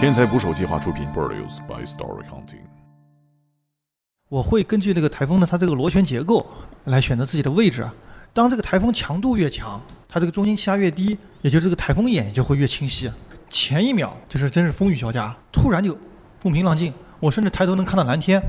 天才捕手计划出品，Produced by Story Hunting。我会根据这个台风的它这个螺旋结构来选择自己的位置啊。当这个台风强度越强，它这个中心气压越低，也就是这个台风眼就会越清晰。前一秒就是真是风雨交加，突然就风平浪静，我甚至抬头能看到蓝天。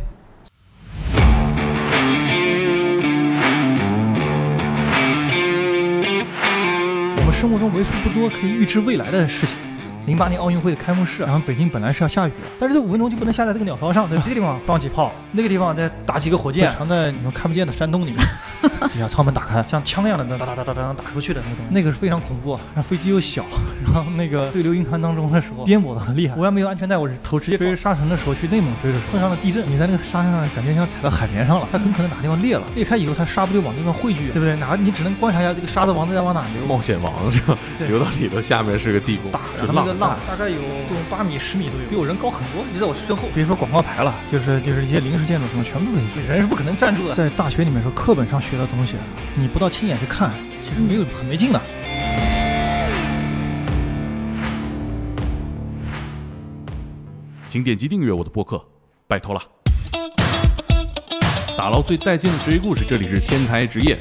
我们生活中为数不多可以预知未来的事情。零八年奥运会的开幕式，然后北京本来是要下雨的，但是这五分钟就不能下在这个鸟巢上，对，这个地方放几炮，那个地方再打几个火箭，藏在你们看不见的山洞里面。底下舱门打开，像枪一样的那哒哒哒哒哒打出去的那个东西，那个是非常恐怖啊。然后飞机又小，然后那个对流云团当中的时候颠簸的很厉害。我要没有安全带，我是头直接追沙尘的时候去内蒙追的时候碰上了地震，你在那个沙滩上感觉像踩到海绵上了，它很可能哪地方裂了，裂开以后它沙不就往那边汇聚，对不对？哪你只能观察一下这个沙子往在往哪流。冒险王是吧？流到里头下面是个地宫，大那个浪大概有这种八米十米都有，比我人高很多。你在我身后，别说广告牌了，就是就是一些临时建筑什么，全部可以追。人是不可能站住的。在大学里面说课本上学的东西。你不到亲眼去看，其实没有很没劲的。请点击订阅我的播客，拜托了。打捞最带劲的职业故事，这里是天才职业。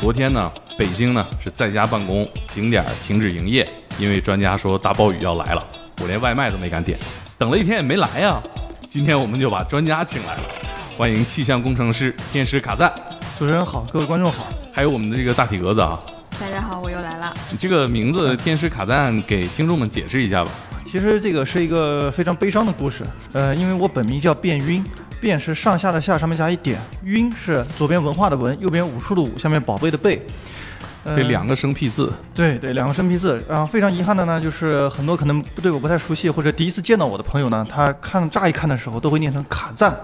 昨天呢，北京呢是在家办公，景点停止营业，因为专家说大暴雨要来了，我连外卖都没敢点，等了一天也没来呀。今天我们就把专家请来了，欢迎气象工程师天师卡赞。主持人好，各位观众好。还有我们的这个大体格子啊，大家好，我又来了。你这个名字天使卡赞给听众们解释一下吧。其实这个是一个非常悲伤的故事。呃，因为我本名叫卞晕，卞是上下的下，上面加一点；晕是左边文化的文，右边武术的武，下面宝贝的贝。这两个生僻字，对对，两个生僻字。然后非常遗憾的呢，就是很多可能对我不太熟悉或者第一次见到我的朋友呢，他看乍一看的时候都会念成卡赞，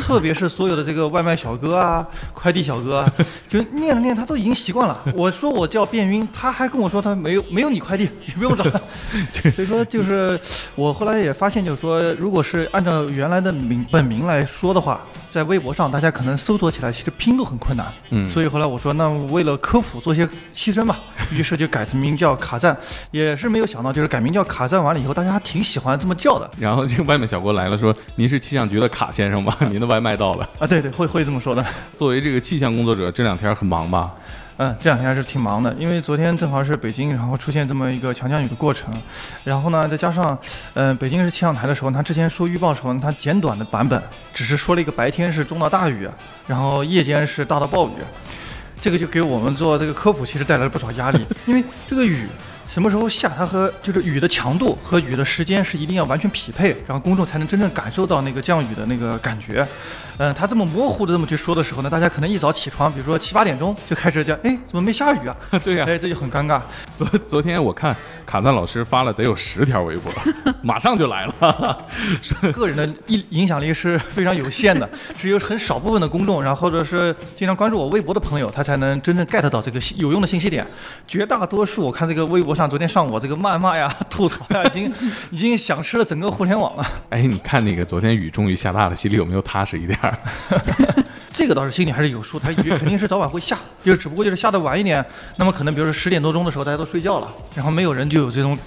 特别是所有的这个外卖小哥啊、快递小哥，就念着念他都已经习惯了。我说我叫变晕，他还跟我说他没有没有你快递，也不用找。所以说就是我后来也发现，就是说如果是按照原来的名本名来说的话。在微博上，大家可能搜索起来其实拼都很困难，嗯，所以后来我说，那为了科普做些牺牲吧，于是就改成名叫卡赞，也是没有想到，就是改名叫卡赞完了以后，大家还挺喜欢这么叫的。然后这个外卖小哥来了，说：“您是气象局的卡先生吗？您的外卖到了。”啊，对对，会会这么说的。作为这个气象工作者，这两天很忙吧？嗯，这两天还是挺忙的，因为昨天正好是北京，然后出现这么一个强降雨的过程，然后呢，再加上，嗯，北京市气象台的时候，他之前说预报的时候，他简短的版本只是说了一个白天是中到大雨，然后夜间是大到暴雨，这个就给我们做这个科普其实带来了不少压力，因为这个雨。什么时候下？它和就是雨的强度和雨的时间是一定要完全匹配，然后公众才能真正感受到那个降雨的那个感觉。嗯，他这么模糊的这么去说的时候呢，大家可能一早起床，比如说七八点钟就开始讲，哎，怎么没下雨啊？对呀，哎，这就很尴尬。昨昨天我看卡赞老师发了得有十条微博，马上就来了。个人的影影响力是非常有限的，只有很少部分的公众，然后或者是经常关注我微博的朋友，他才能真正 get 到这个有用的信息点。绝大多数我看这个微博。上昨天上午这个谩骂呀、吐槽呀，已经已经响吃了整个互联网了。哎，你看那个昨天雨终于下大了，心里有没有踏实一点？这个倒是心里还是有数，他肯定是早晚会下，就只不过就是下的晚一点。那么可能比如说十点多钟的时候大家都睡觉了，然后没有人就有这种。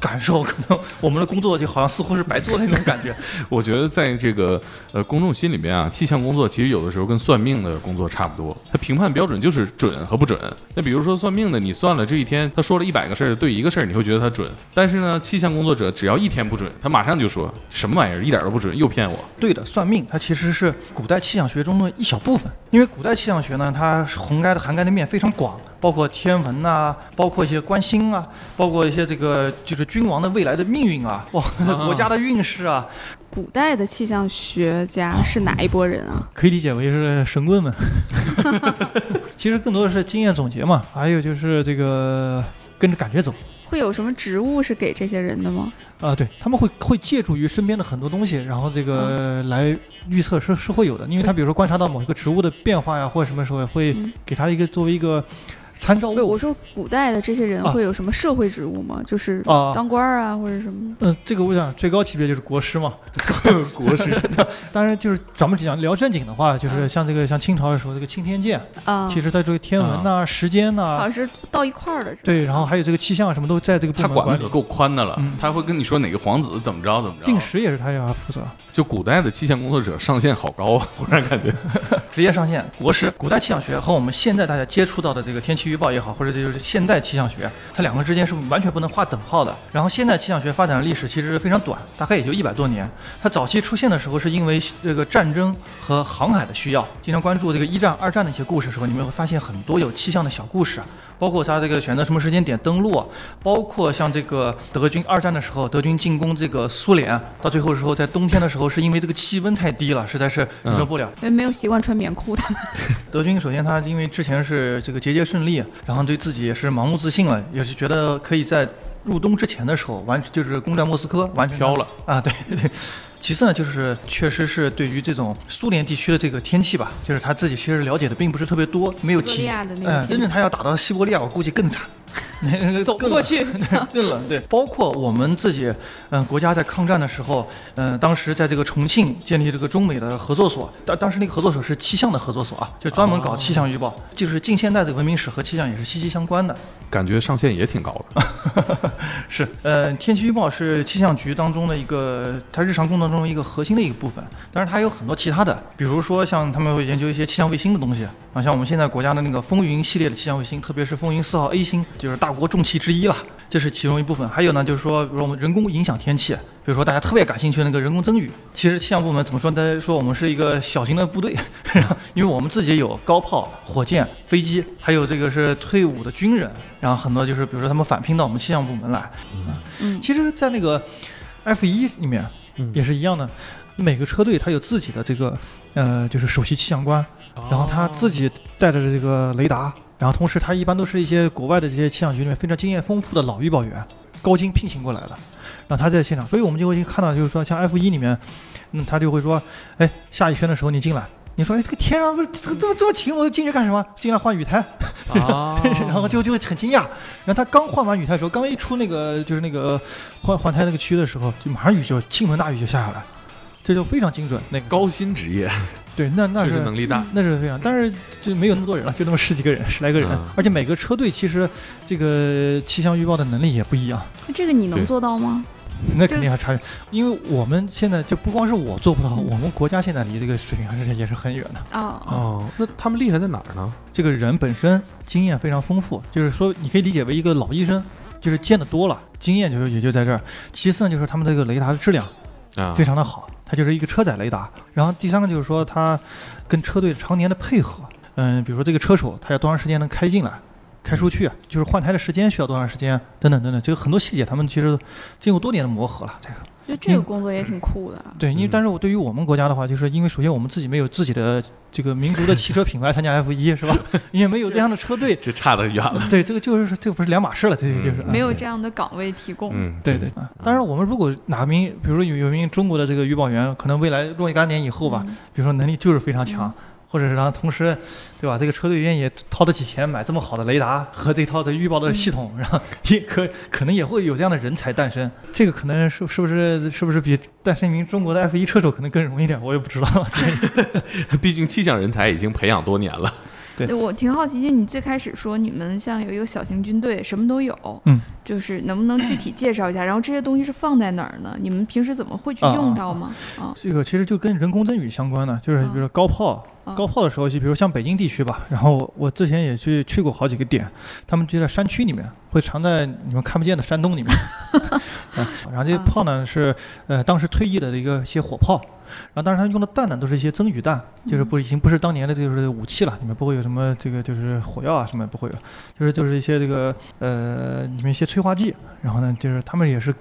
感受可能我们的工作就好像似乎是白做那种感觉。我觉得在这个呃公众心里面啊，气象工作其实有的时候跟算命的工作差不多，它评判标准就是准和不准。那比如说算命的，你算了这一天，他说了一百个事儿，对一个事儿你会觉得他准，但是呢，气象工作者只要一天不准，他马上就说什么玩意儿一点都不准，又骗我。对的，算命它其实是古代气象学中的一小部分，因为古代气象学呢，它涵盖的涵盖的面非常广。包括天文呐，包括一些观星啊，包括一些这个就是君王的未来的命运啊，哇，国家的运势啊。古代的气象学家是哪一拨人啊？可以理解为是神棍们。其实更多的是经验总结嘛，还有就是这个跟着感觉走。会有什么职务是给这些人的吗？啊，对他们会会借助于身边的很多东西，然后这个来预测是是会有的，因为他比如说观察到某一个植物的变化呀，或者什么时候会给他一个作为一个。对，参照物。我说古代的这些人啊会有什么社会职务吗？就是啊当官儿啊，或者什么？嗯，这个我想最高级别就是国师嘛。国师 当然，就是咱们讲聊正经的话，就是像这个像清朝的时候，这个钦天监，啊，其实在这个天文呐、时间呐、好像是到一块儿的。对，然后还有这个气象什么都在这个部他门管理。管的可够宽的了嗯，他会跟你说哪个皇子怎么着怎么着。定时也是他要负责，就古代的气象工作者上限好高啊，忽然感觉。职业上线国师。古代气象学和我们现在大家接触到的这个天气预报也好，或者这就是现代气象学，它两个之间是完全不能划等号的。然后现代气象学发展的历史其实非常短，大概也就一百多年。它早期出现的时候是因为这个战争和航海的需要，经常关注这个一战、二战的一些故事的时候，你们会发现很多有气象的小故事啊。包括他这个选择什么时间点登陆，包括像这个德军二战的时候，德军进攻这个苏联，到最后的时候在冬天的时候，是因为这个气温太低了，实在是忍受不了。因为没有习惯穿棉裤的。德军首先他因为之前是这个节节胜利，然后对自己也是盲目自信了，也是觉得可以在入冬之前的时候完就是攻占莫斯科，完全飘了啊，对对。其次呢，就是确实是对于这种苏联地区的这个天气吧，就是他自己其实了解的并不是特别多，没有提西伯利亚的那个哎，天真正他要打到西伯利亚，我估计更惨。走不过去，更冷。对，包括我们自己，嗯、国家在抗战的时候，嗯、当时在这个重庆建立这个中美的合作所，当当时那个合作所是气象的合作所啊，就专门搞气象预报，就是近现代的文明史和气象也是息息相关的。感觉上限也挺高的。是，呃，天气预报是气象局当中的一个，它日常工作中一个核心的一个部分。但是，它有很多其他的，比如说像他们会研究一些气象卫星的东西啊，像我们现在国家的那个风云系列的气象卫星，特别是风云四号 A 星，就是大国重器之一了，这是其中一部分。还有呢，就是说，比如说我们人工影响天气，比如说大家特别感兴趣的那个人工增雨，其实气象部门怎么说？大家说我们是一个小型的部队，因为我们自己有高炮、火箭、飞机，还有这个是退伍的军人，然后很多就是比如说他们返聘到我们气象部门来。嗯，其实，在那个 F 一里面也是一样的，每个车队它有自己的这个呃，就是首席气象官，然后他自己带着这个雷达，然后同时他一般都是一些国外的这些气象局里面非常经验丰富的老预报员，高精聘请过来的，然后他在现场，所以我们就会看到，就是说像 F 一里面，嗯，他就会说，哎，下一圈的时候你进来。你说，哎，这个天上不是这这么这么晴，我进去干什么？进来换雨胎，啊 然后就就会很惊讶。然后他刚换完雨胎的时候，刚一出那个就是那个换换胎那个区的时候，就马上雨就倾盆大雨就下下来，这就非常精准。那高薪职业，对，那那是能力大。那是非常，但是就没有那么多人了，就那么十几个人，十来个人，嗯而且每个车队其实这个气象预报的能力也不一样，那这个你能做到吗？那肯定还差远。因为我们现在就不光是我做不到，我们国家现在离这个水平还是也是很远的。哦，哦，那他们厉害在哪儿呢？这个人本身经验非常丰富，就是说你可以理解为一个老医生，就是见得多了，经验就是也就在这儿。其次呢，就是他们这个雷达的质量啊，非常的好，它就是一个车载雷达。然后第三个就是说它跟车队常年的配合，嗯，比如说这个车手他要多长时间能开进来。开出去，就是换胎的时间需要多长时间，等等等等，这个很多细节他们其实经过多年的磨合了。这个就这个工作也挺酷的。对，因为嗯但是我对于我们国家的话，就是因为首先我们自己没有自己的这个民族的汽车品牌参加 F 一是吧？也没有这样的车队，这差得远了。对，这个就是这个不是两码事了，这个就是、嗯没有这样的岗位提供。嗯，对对。啊当然，我们如果哪名，比如说有有一名中国的这个预报员，可能未来若干年以后吧，嗯比如说能力就是非常强，嗯或者是然后同时，对吧？这个车队愿意掏得起钱买这么好的雷达和这套的预报的系统，然后也可可能也会有这样的人才诞生。这个可能是是不是是不是比诞生一名中国的 F 一车手可能更容易点？我也不知道。毕竟气象人才已经培养多年了。对对我挺好奇，就你最开始说你们像有一个小型军队，什么都有，嗯，就是能不能具体介绍一下？然后这些东西是放在哪儿呢？你们平时怎么会去啊用到吗？啊，这个其实就跟人工增雨相关的，就是比如说高炮，啊高炮的时候，就比如像北京地区吧，然后我之前也去去过好几个点，他们就在山区里面，会藏在你们看不见的山洞里面。啊然后这些啊炮呢是呃当时退役的一个一些火炮，然后当然他用的弹呢都是一些增雨弹，就是不已经不是当年的就是武器了，里面不会有什么这个就是火药啊什么也不会有，就是就是一些这个呃里面一些催化剂，然后呢就是他们也是。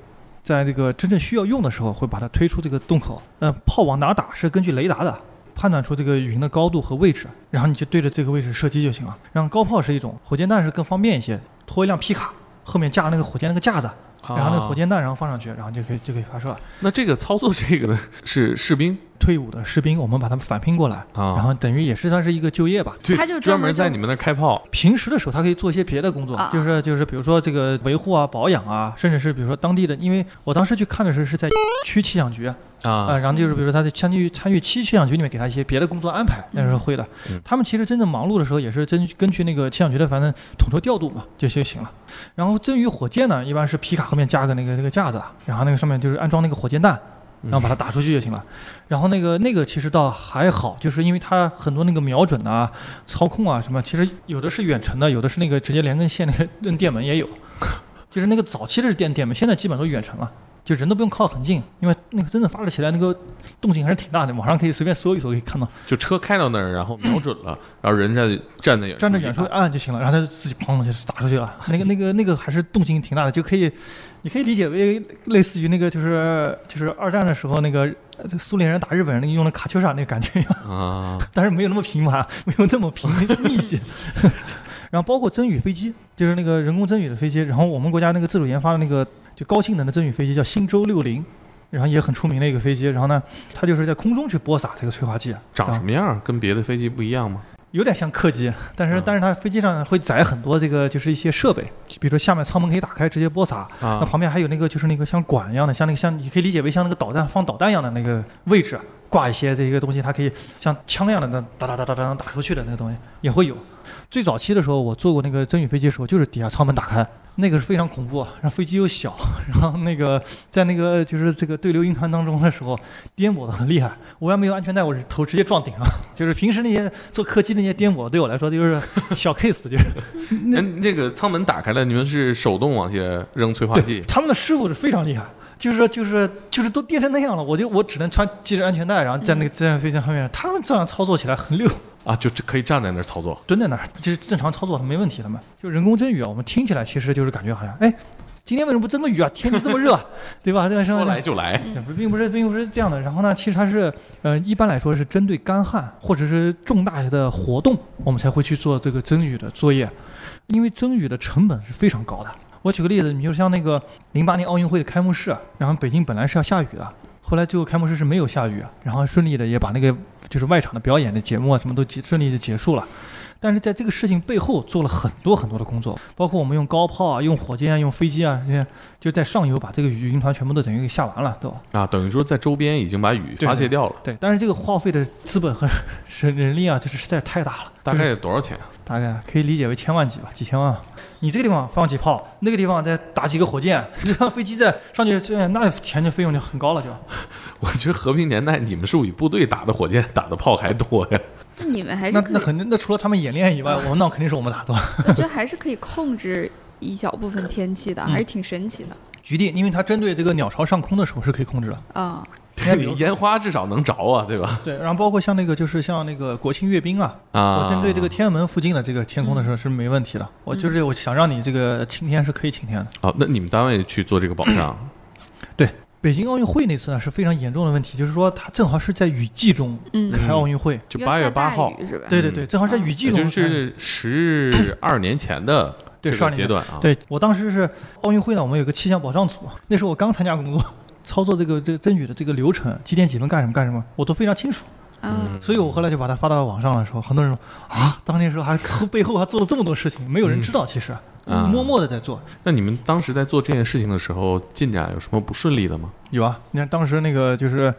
在这个真正需要用的时候，会把它推出这个洞口。呃，炮往哪打是根据雷达的，判断出这个云的高度和位置，然后你就对着这个位置射击就行了。然后高炮是一种，火箭弹是更方便一些，拖一辆皮卡，后面架那个火箭那个架子，然后那个火啊箭弹然后放上去，然后就可以就可以发射了。那这个操作这个呢，是士兵对退伍的士兵，我们把他们返聘过来，啊然后等于也是算是一个就业吧。就他就专专门门在你们那儿开炮平时的时候，他可以做一些别的工作，啊就是就是比如说这个维护啊、保养啊，甚至是比如说当地的，因为我当时去看的时候是在区气象局啊，啊然后就是比如说他在参与参与区气象局里面给他一些别的工作安排，那时候会的嗯。他们其实真正忙碌的时候，也是根据根据那个气象局的反正统筹调度嘛，就就行了。然后至于火箭呢，一般是皮卡后面加个那个那个架子，啊然后那个上面就是安装那个火箭弹。然后把它打出去就行了，然后那个那个其实倒还好，就是因为它很多那个瞄准啊、操控啊什么，其实有的是远程的，有的是那个直接连根线那个 摁电门也有，就是那个早期的是电电门，现在基本都远程了，就人都不用靠很近，因为那个真的发射起来那个动静还是挺大的，网上可以随便搜一搜可以看到，就车开到那儿，然后瞄准了，然后人家站在远处站在远处一按就行了，然后它就自己砰就打出去了，那个那个那个还是动静挺大的，就可以，你可以理解为类似于那个就是就是二战的时候那个呃苏联人打日本人那个用的卡秋莎那个感觉一样。啊但是没有那么频繁，没有那么频密集。然后包括增雨飞机，就是那个人工增雨的飞机。然后我们国家那个自主研发的那个就高性能的增雨飞机叫星舟六零，然后也很出名的一个飞机。然后呢，它就是在空中去播撒这个催化剂，长什么？样儿？跟别的飞机不一样吗？有点像客机，但是嗯但是它飞机上会载很多这个就是一些设备，比如说下面舱门可以打开直接播撒，那啊旁边还有那个就是那个像管一样的，像那个像你可以理解为像那个导弹放导弹一样的那个位置，挂一些这个东西，它可以像枪一样的那哒哒哒哒哒打出去的那个东西也会有。最早期的时候，我坐过那个增雨飞机的时候，就是底下舱门打开，那个是非常恐怖啊，然后飞机又小，然后那个在那个就是这个对流云团当中的时候，颠簸的很厉害。我要没有安全带，我是头直接撞顶了。就是平时那些坐客机那些颠簸，对我来说就是小 case，就是 那这个舱门打开了，你们是手动往下扔催化剂，他们的师傅是非常厉害，就是说就是就是都颠成那样了，我就我只能穿系着安全带，然后在那个在飞机上面，他们这样操作起来很溜，啊，就这可以站在那儿操作。蹲在那儿，其实正常操作没问题的嘛。就人工增雨啊，我们听起来其实就是感觉好像，哎，今天为什么不增个雨啊？天气这么热，对吧？对吧？说来就来，并不是并不是这样的。然后呢，其实它是，呃，一般来说是针对干旱或者是重大的活动，我们才会去做这个增雨的作业，因为增雨的成本是非常高的。我举个例子，你就像那个零八年奥运会的开幕式，然后北京本来是要下雨的，后来最后开幕式是没有下雨，然后顺利的也把那个就是外场的表演的节目啊什么都结顺利的结束了。但是在这个事情背后做了很多很多的工作，包括我们用高炮啊、用火箭啊、用飞机啊这些，就在上游把这个雨云团全部都等于给下完了，都。啊，等于说在周边已经把雨对发泄掉了，对，但是这个耗费的资本和人人力啊，这是实在太大了，大概就是多少钱啊？大概可以理解为千万级吧，几千万。你这个地方放几炮，那个地方再打几个火箭，这样飞机再上去，这那钱就费用就很高了就。我觉得和平年代你们是比部队打的火箭、打的炮还多呀。那你们还是，那那肯定，那除了他们演练以外，我们那肯定是我们打的。我觉得还是可以控制一小部分天气的，嗯还是挺神奇的局地，因为它针对这个鸟巢上空的时候是可以控制的。啊。那比烟花至少能着啊，对吧？对，然后包括像那个就是像那个国庆阅兵啊，啊，我针对这个天安门附近的这个天空的时候是没问题的。我就是我想让你这个晴天是可以晴天的。哦，那你们单位去做这个保障北京奥运会那次呢是非常严重的问题，就是说它正好是在雨季中嗯，开奥运会。就八月八号？对对对，正好是在雨季中开。就是十二年前的对这12年前个阶段啊。对我当时是奥运会呢，我们有个气象保障组，那时候我刚参加工作，操作这个这个增雨的这个流程，几点几分干什么干什么，我都非常清楚。嗯，所以我后来就把它发到网上的时候，很多人说啊，当年时候还 背后还做了这么多事情，没有人知道，其实、嗯默默的在做。那你们当时在做这件事情的时候，进展有什么不顺利的吗？有啊，你看当时那个就是，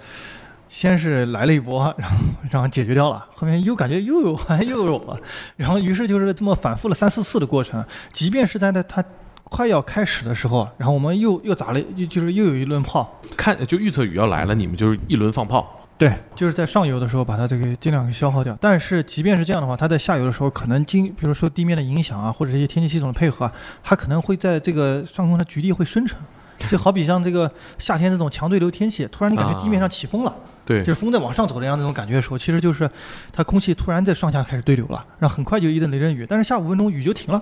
先是来了一波，然后然后解决掉了，后面又感觉又有还又有了，然后于是就是这么反复了三四次的过程，即便是在那它快要开始的时候，然后我们又又打了，就就是又有一轮炮，看就预测雨要来了，你们就是一轮放炮。对，就是在上游的时候把它这个尽量给消耗掉。但是即便是这样的话，它在下游的时候，可能经比如说地面的影响啊，或者一些天气系统的配合啊，它可能会在这个上空的局地会生成。就好比像这个夏天这种强对流天气，突然你感觉地面上起风了，对就是风在往上走的样那种感觉的时候，其实就是它空气突然在上下开始对流了，然后很快就一阵雷阵雨，但是下五分钟雨就停了。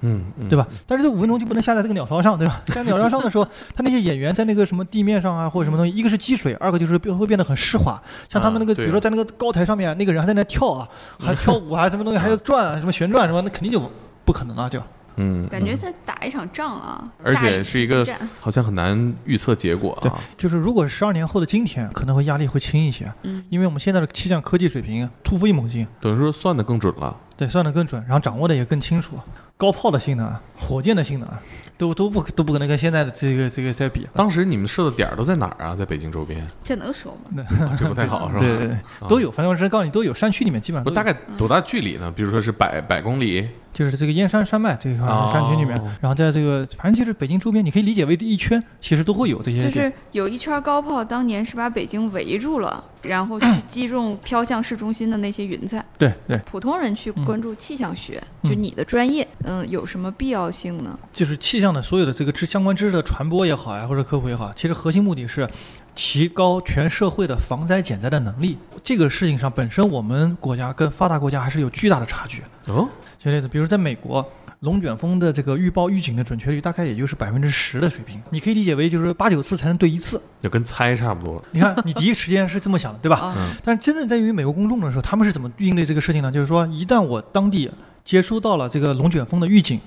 嗯，嗯对吧？？但是这五分钟就不能下在这个鸟巢上，对吧？下在鸟巢上的时候，他那些演员在那个什么地面上啊，或者什么东西，一个是积水，二个就是变会变得很湿滑。像他们那个，啊比如说在那个高台上面，那个人还在那跳啊，还跳舞啊，什么东西还要转啊，什么旋转什么，那肯定就不可能了，就嗯，感觉在打一场仗啊，而且是一个好像很难预测结果啊对啊。就是如果十二年后的今天，可能会压力会轻一些，嗯，因为我们现在的气象科技水平突飞猛进，等于说算的更准了。对，算得更准，然后掌握的也更清楚。高炮的性能、火箭的性能，都都不都不可能跟现在的这个这个再比。当时你们设的点儿都在哪儿啊？在北京周边，这能说吗？啊这不太好 是吧？对对对，都有，反正我是告诉你都有，山区里面基本上大概多大距离呢？比如说是百百公里，就是这个燕山山脉这一块哦山区里面，然后在这个反正就是北京周边，你可以理解为一圈，其实都会有这些就。是有一圈高炮，当年是把北京围住了，然后去击中 飘向市中心的那些云彩。对对，普通人去嗯关注气象学，嗯就你的专业，嗯、有什么必要性呢？就是气象的所有的这个知相关知识的传播也好呀，或者科普也好，其实核心目的是提高全社会的防灾减灾的能力。这个事情上本身，我们国家跟发达国家还是有巨大的差距。哦，举例子，比如在美国。龙卷风的这个预报预警的准确率大概也就是百分之十的水平，你可以理解为就是八九次才能对一次。就跟猜差不多。你看，你第一时间是这么想的，对吧？啊，嗯但是真正在于美国公众的时候，他们是怎么应对这个事情呢？就是说，一旦我当地接收到了这个龙卷风的预警，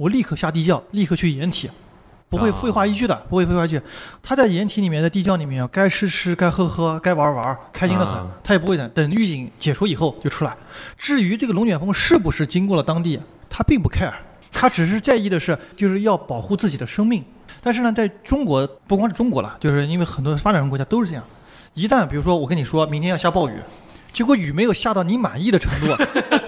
我立刻下地窖，立刻去掩体，不会啊废话一句的，不会废话一句。他在掩体里面，在地窖里面，该吃吃，该喝喝，该玩玩，开心的很啊，他也不会等等预警解除以后就出来。至于这个龙卷风是不是经过了当地，他并不 care，他只是在意的是就是要保护自己的生命。但是呢，在中国不光是中国了，就是因为很多发展中国家都是这样。一旦比如说我跟你说明天要下暴雨，结果雨没有下到你满意的程度，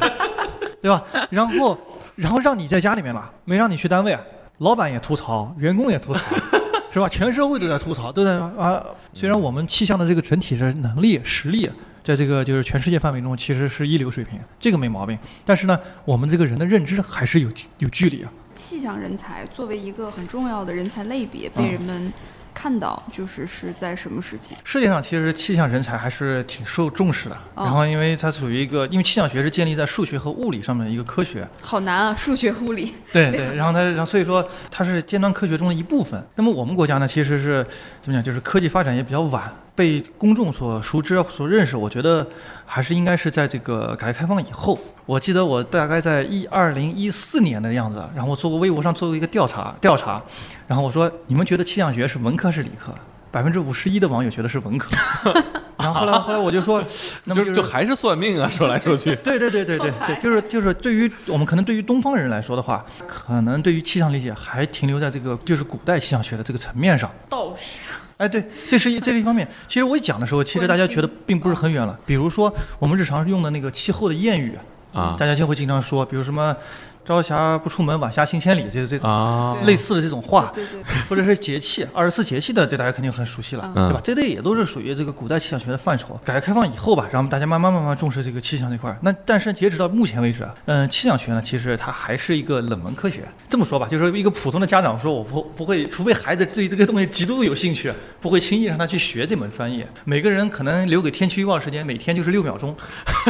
对吧？然后然后让你在家里面了，没让你去单位，老板也吐槽，员工也吐槽，是吧？全社会都在吐槽，都在啊。虽然我们气象的这个整体的能力实力。在这个就是全世界范围中，其实是一流水平，这个没毛病。但是呢，我们这个人的认知还是有有距离啊。气象人才作为一个很重要的人才类别，被嗯人们看到，就是是在什么时期？世界上其实气象人才还是挺受重视的。哦然后，因为它属于一个，因为气象学是建立在数学和物理上面的一个科学，好难啊，数学、物理。对对。然后它，然后所以说它是尖端科学中的一部分。那么我们国家呢，其实是怎么讲，就是科技发展也比较晚，被公众所熟知、所认识。我觉得还是应该是在这个改革开放以后。我记得我大概在一二零一四年的样子，然后我做过微博上做过一个调查，调查，然后我说你们觉得气象学是文科是理科？百分之五十一的网友觉得是文科。然后后来后来我就说，那么就是就还是算命啊，说来说去。对对对对对对，就是就是对于我们可能对于东方人来说的话，可能对于气象理解还停留在这个就是古代气象学的这个层面上。道士。哎，对，这是一这是一方面。其实我一讲的时候，其实大家觉得并不是很远了。比如说我们日常用的那个气候的谚语，啊大家就会经常说，比如什么“朝霞不出门，晚霞行千里”这这种啊类似的这种话。对对对，或者是节气，二十四节气的，这大家肯定很熟悉了，嗯对吧？这类也都是属于这个古代气象学的范畴。改革开放以后吧，然后大家慢慢慢慢重视这个气象这块儿。那但是截止到目前为止啊，嗯，气象学呢，其实它还是一个冷门科学。这么说吧，就是一个普通的家长说，我不不会，除非孩子对这个东西极度有兴趣，不会轻易让他去学这门专业。每个人可能留给天气预报时间，每天就是六秒钟，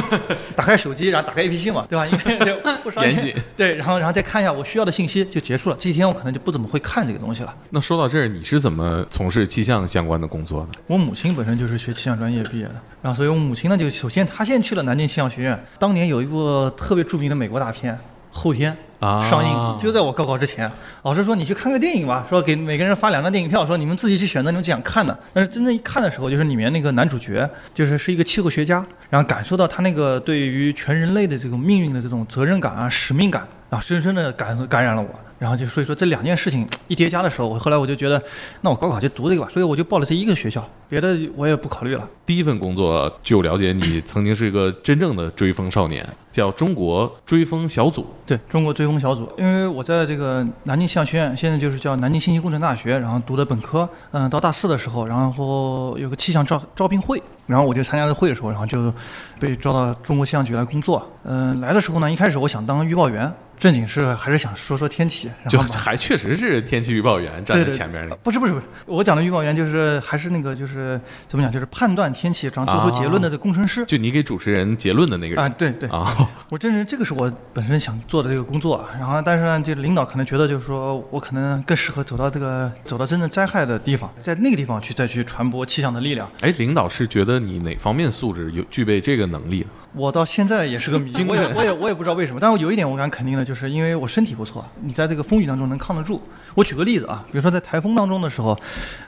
打开手机，然后打开 APP 嘛，对吧？因为不刷严谨。对，然后然后再看一下我需要的信息就结束了。这几天我可能就不怎么会看这个东西了。那说到这儿，你是怎么从事气象相关的工作的？我母亲本身就是学气象专业毕业的，然后所以我母亲呢，就首先她先去了南京气象学院。当年有一部特别著名的美国大片《后天》啊上映，就在我高考之前。老师说你去看个电影吧，说给每个人发两张电影票，说你们自己去选择你们想看的。但是真正一看的时候，就是里面那个男主角就是是一个气候学家，然后感受到他那个对于全人类的这种命运的这种责任感啊、使命感啊，深深的感感染了我。然后就所以说这两件事情一叠加的时候，我后来我就觉得，那我高考就读这个吧，所以我就报了这一个学校，别的我也不考虑了。第一份工作，据我了解，你曾经是一个真正的追风少年，叫中国追风小组。对中国追风小组，因为我在这个南京气象学院，现在就是叫南京信息工程大学，然后读的本科。嗯，到大四的时候，然后有个气象招招聘会，然后我就参加这会的时候，然后就被招到中国气象局来工作。嗯，来的时候呢，一开始我想当预报员，正经是还是想说说天气，然就还确实是天气预报员站在前面的。不是不是不是，我讲的预报员就是还是那个就是怎么讲，就是判断天气，然后做出结论的这工程师。就你给主持人结论的那个人啊，对对，啊，我真是这个是我本身想做的这个工作，然后但是呢，这个领导可能觉得就是说我可能更适合走到这个走到真正灾害的地方，在那个地方去再去传播气象的力量。哎，领导是觉得你哪方面素质有具备这个能力？我到现在也是个谜，惊人我也我也我也不知道为什么，但我有一点我敢肯定的，就是因为我身体不错，你在这个风雨当中能抗得住。我举个例子啊，比如说在台风当中的时候，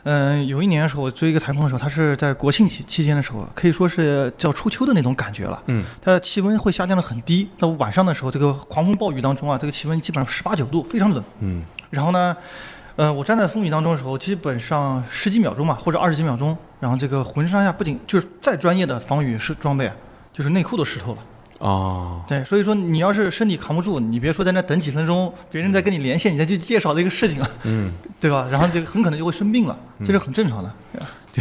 嗯、有一年的时候我追一个台风的时候，它是在国庆期期间的时候，可以说是叫初秋的那种感觉了。嗯，它的气温会下降的很低，到晚上的时候，这个狂风暴雨当中啊，这个气温基本上十八九度，非常冷。嗯，然后呢，呃，我站在风雨当中的时候，基本上十几秒钟嘛，或者二十几秒钟，然后这个浑身上下不仅就是再专业的防雨是装备，就是内裤都湿透了。哦，对，所以说你要是身体扛不住，你别说在那等几分钟，别人再跟你连线，你再去介绍这个事情了，嗯，对吧？然后就很可能就会生病了，这是很正常的。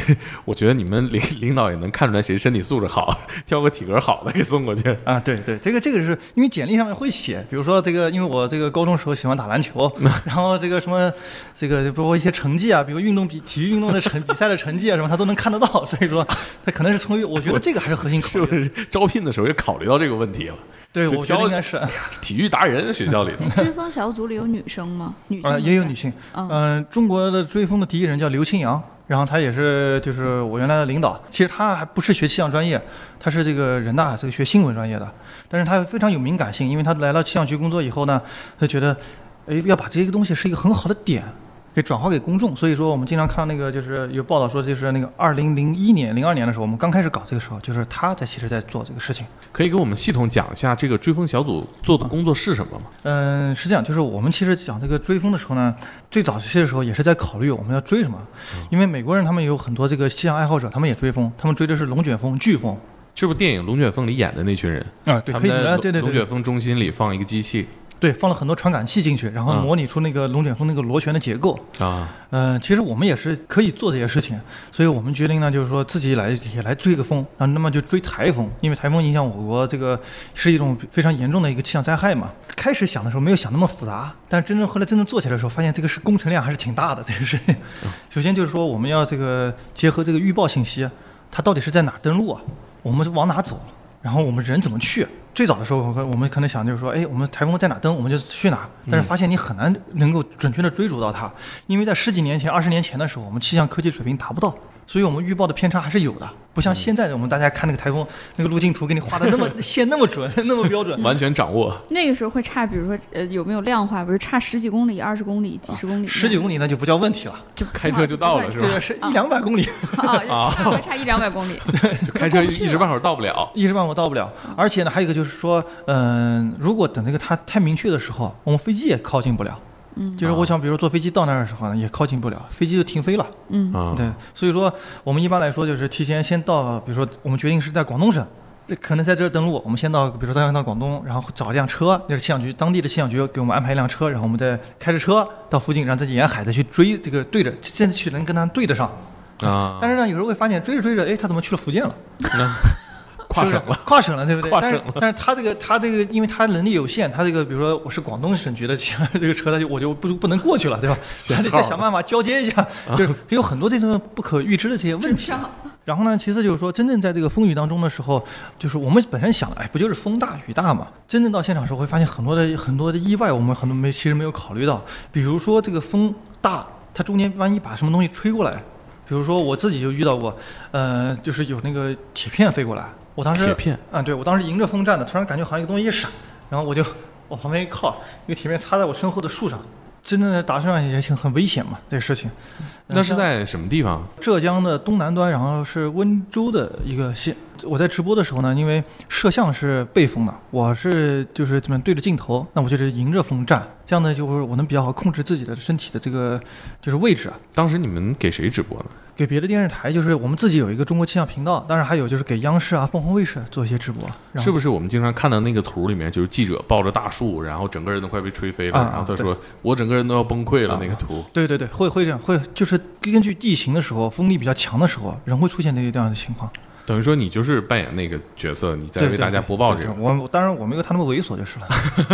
我觉得你们领领导也能看出来谁身体素质好，挑个体格好的给送过去。啊，对对，这个这个是因为简历上面会写，比如说这个，因为我这个高中时候喜欢打篮球，然后这个什么，这个包括一些成绩啊，比如运动比体育运动的成比赛的成绩啊什么，他都能看得到，所以说他可能是从于，我觉得这个还是核心考虑是不。是招聘的时候也考虑到这个问题了？对，我觉得应该是，体育达人学校里头，追风小组里有女生吗？女生呃，也有女性，嗯嗯、中国的追风的第一人叫刘清扬，然后他也是就是我原来的领导。其实他还不是学气象专业，他是这个人大这个学新闻专业的，但是他非常有敏感性，因为他来到气象局工作以后呢，他觉得，哎，要把这个东西是一个很好的点。给转化给公众，所以说我们经常看到那个，就是有报道说，就是那个二零零一年、零二年的时候，我们刚开始搞这个时候，就是他在其实在做这个事情。可以给我们系统讲一下这个追风小组做的工作是什么吗？嗯，是这样，就是我们其实讲这个追风的时候呢，最早期的时候也是在考虑我们要追什么，因为美国人他们有很多这个西洋爱好者，他们也追风，他们追的是龙卷风、飓风是不是电影《龙卷风》里演的那群人？啊，对，可以对对对，龙卷风中心里放一个机器对，放了很多传感器进去，然后嗯模拟出那个龙卷风那个螺旋的结构。啊，呃，其实我们也是可以做这些事情，所以我们决定呢，就是说自己来也来追个风，啊，那么就追台风，因为台风影响我国这个是一种非常严重的一个气象灾害嘛。开始想的时候没有想那么复杂，但真正后来真正做起来的时候，发现这个是工程量还是挺大的这个事情。首先就是说我们要这个结合这个预报信息，它到底是在哪登陆啊？我们往哪走？然后我们人怎么去？最早的时候，我我们可能想就是说，哎，我们台风在哪登，我们就去哪。但是发现你很难能够准确的追逐到它，因为在十几年前、二十年前的时候，我们气象科技水平达不到，所以我们预报的偏差还是有的。不像现在我们大家看那个台风那个路径图给你画的那么 线那么准、那么标准。完全掌握。那个时候会差，比如说呃有没有量化，比如差十几公里、二十公里、几十公里，十几公里那就不叫问题了，就开车就到了是吧对，是一两百公里，啊，差会差一两百公里。就开车一时半会儿到不了。一时半会儿到不了。而且呢，还有一个就是说，嗯、如果等这个它太明确的时候，我们飞机也靠近不了。嗯就是我想，比如说坐飞机到那儿的时候呢，也靠近不了，飞机就停飞了。嗯啊，对，所以说我们一般来说就是提前先到，比如说我们决定是在广东省，这可能在这儿登陆，我们先到，比如说先到广东，然后找一辆车，就是气象局当地的气象局给我们安排一辆车，然后我们再开着车到附近，让自己沿海的去追这个对着，现在去能跟它对得上。啊，但是呢，有时候会发现追着追着，哎，他怎么去了福建了？跨省了，跨省了，对不对？但是跨省了但是他这个他这个，因为他能力有限，他这个比如说我是广东省局的这个车，他就我就不不能过去了，对吧？限还得再想办法交接一下，就是有很多这种不可预知的这些问题。然后呢，其次就是说，真正在这个风雨当中的时候，就是我们本身想，哎，不就是风大雨大嘛？真正到现场的时候，会发现很多的很多的意外，我们很多没其实没有考虑到。比如说这个风大，它中间万一把什么东西吹过来，比如说我自己就遇到过，呃，就是有那个铁片飞过来，我当时铁片啊，对我当时迎着风站的，突然感觉好像一个东西一闪，然后我就往旁边一靠，一个铁片插在我身后的树上，真的打身上也挺很危险嘛，这个事情。那是在什么地方？浙江的东南端，然后是温州的一个县。我在直播的时候呢，因为摄像是背风的，我是就是怎么对着镜头，那我就是迎着风站，这样呢，就是我能比较好控制自己的身体的这个就是位置啊。当时你们给谁直播呢？给别的电视台，就是我们自己有一个中国气象频道，当然还有就是给央视啊、凤凰卫视做一些直播，是不是我们经常看到那个图里面，就是记者抱着大树，然后整个人都快被吹飞了，然后他说我整个人都要崩溃了，啊那个图。对对对，会会这样，会就是根据地形的时候，风力比较强的时候，人会出现这些这样的情况。等于说你就是扮演那个角色，你在为大家播报这个，我我当然我没有他那么猥琐就是了。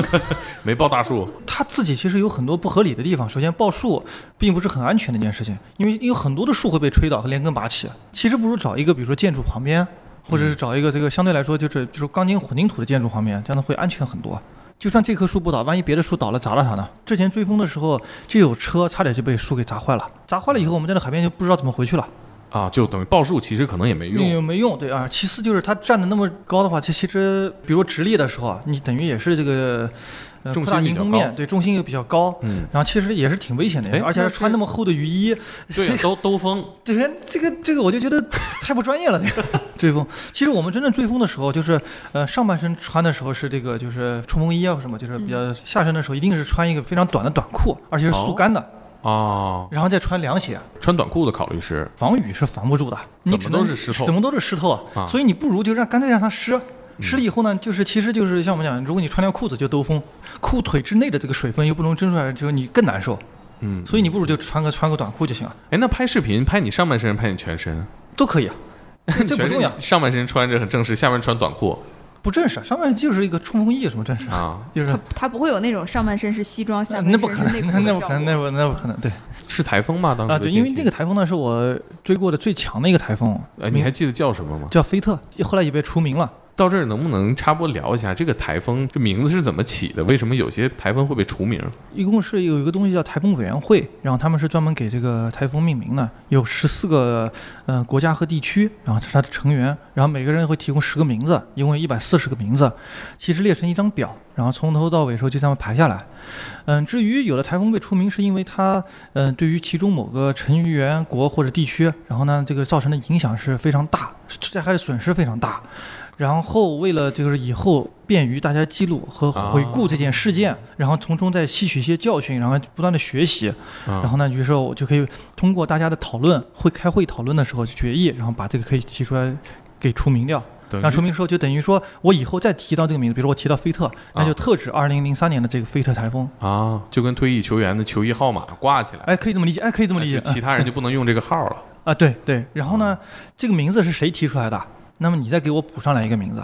没抱大树。他自己其实有很多不合理的地方。首先，报树并不是很安全的一件事情，因为有很多的树会被吹倒和连根拔起。其实不如找一个，比如说建筑旁边，或者是找一个这个相对来说就是就是钢筋混凝土的建筑旁边，这样的会安全很多。就算这棵树不倒，万一别的树倒了砸了它呢？之前追风的时候就有车差点就被树给砸坏了，砸坏了以后我们在那海边就不知道怎么回去了。啊，就等于报数其实可能也没用。没没用，对啊。其次就是它站的那么高的话，其其实比如直立的时候啊，你等于也是这个。呃重心比较高迎风面，对重心又比较高，嗯，然后其实也是挺危险的哎，而且还穿那么厚的雨衣 对，兜兜风，对这个这个我就觉得太不专业了。这个追风，其实我们真正追风的时候，就是呃上半身穿的时候是这个就是冲锋衣啊什么，就是比较下身的时候一定是穿一个非常短的短裤，而且是速干的，哦，然后再穿凉鞋。穿短裤的考虑是，防雨是防不住的，你怎么都是湿透怎么都是湿透啊。啊所以你不如就让干脆让它湿，湿了以后呢，就是其实就是像我们讲，如果你穿条裤子就兜风，裤腿之内的这个水分又不能蒸出来，就是你更难受。嗯，所以你不如就穿个穿个短裤就行了，哎，那拍视频拍你上半身，拍你全身，都可以啊。这不重要，上半身穿着很正式，下半身穿短裤不正式，上半身就是一个冲锋衣，有什么正式？啊，就是它它不会有那种上半身是西装，下半那身不可能，那不可能，那。不那不可能，对是台风吗？当时啊，对，因为那个台风呢是我追过的最强的一个台风，哎，你还记得叫什么吗？叫菲特，后来也被除名了。到这儿能不能插播聊一下这个台风这名字是怎么起的？为什么有些台风会被除名？一共是有一个东西叫台风委员会，然后他们是专门给这个台风命名的，有十四个呃国家和地区，然后是它的成员，然后每个人会提供十个名字，一共有一百四十个名字，其实列成一张表，然后从头到尾时候就这样排下来。嗯，至于有的台风被除名，是因为它嗯对于其中某个成员国或者地区，然后呢这个造成的影响是非常大，这还是损失非常大。然后为了就是以后便于大家记录和回顾这件事件，然后从中再吸取一些教训，然后不断的学习，啊然后呢，于是我就可以通过大家的讨论，会开会讨论的时候决议，然后把这个可以提出来给除名掉。那除名之后，就等于说我以后再提到这个名字，比如说我提到菲特，那就啊特指二零零三年的这个菲特台风。啊，就跟退役球员的球衣号码挂起来，哎，可以这么理解，哎，可以这么理解。其他人就不能用这个号了。啊，对对。然后呢，这个名字是谁提出来的？那么你再给我补上来一个名字。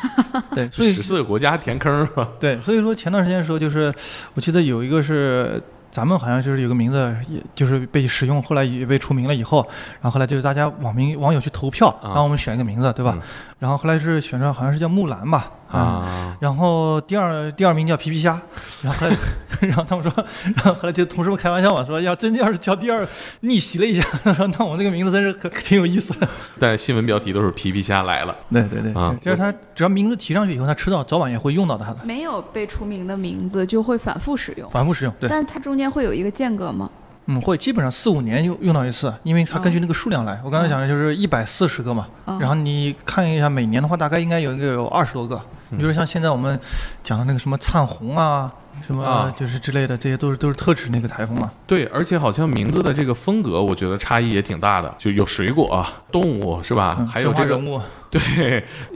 对，所以十四个国家填坑是吧？对，所以说前段时间的时候，就是我记得有一个是咱们好像就是有个名字，也就是被使用，后来也被除名了以后，然后后来就是大家网民网友去投票，啊让我们选一个名字，对吧？嗯然后后来是选上好像是叫木兰吧，啊，然后第二第二名叫皮皮虾，然后后来然后他们说，然后后来就同事们开玩笑嘛，说要真要是叫第二逆袭了一下，说那我这个名字真是可挺有意思的。但新闻标题都是皮皮虾来了。对对对，啊就是他只要名字提上去以后，他迟早早晚也会用到它的，没有被除名的名字就会反复使用，反复使用。对。但它中间会有一个间隔吗？嗯，会基本上四五年用用到一次，因为它根据那个数量来。我刚才讲的就是一百四十个嘛，嗯然后你看一下每年的话，大概应该有一个有二十多个。你比如像现在我们讲的那个什么灿红啊，什么啊就是之类的，这些都是都是特指那个台风嘛。对，而且好像名字的这个风格，我觉得差异也挺大的，就有水果、啊、动物是吧？嗯还有这个人物对，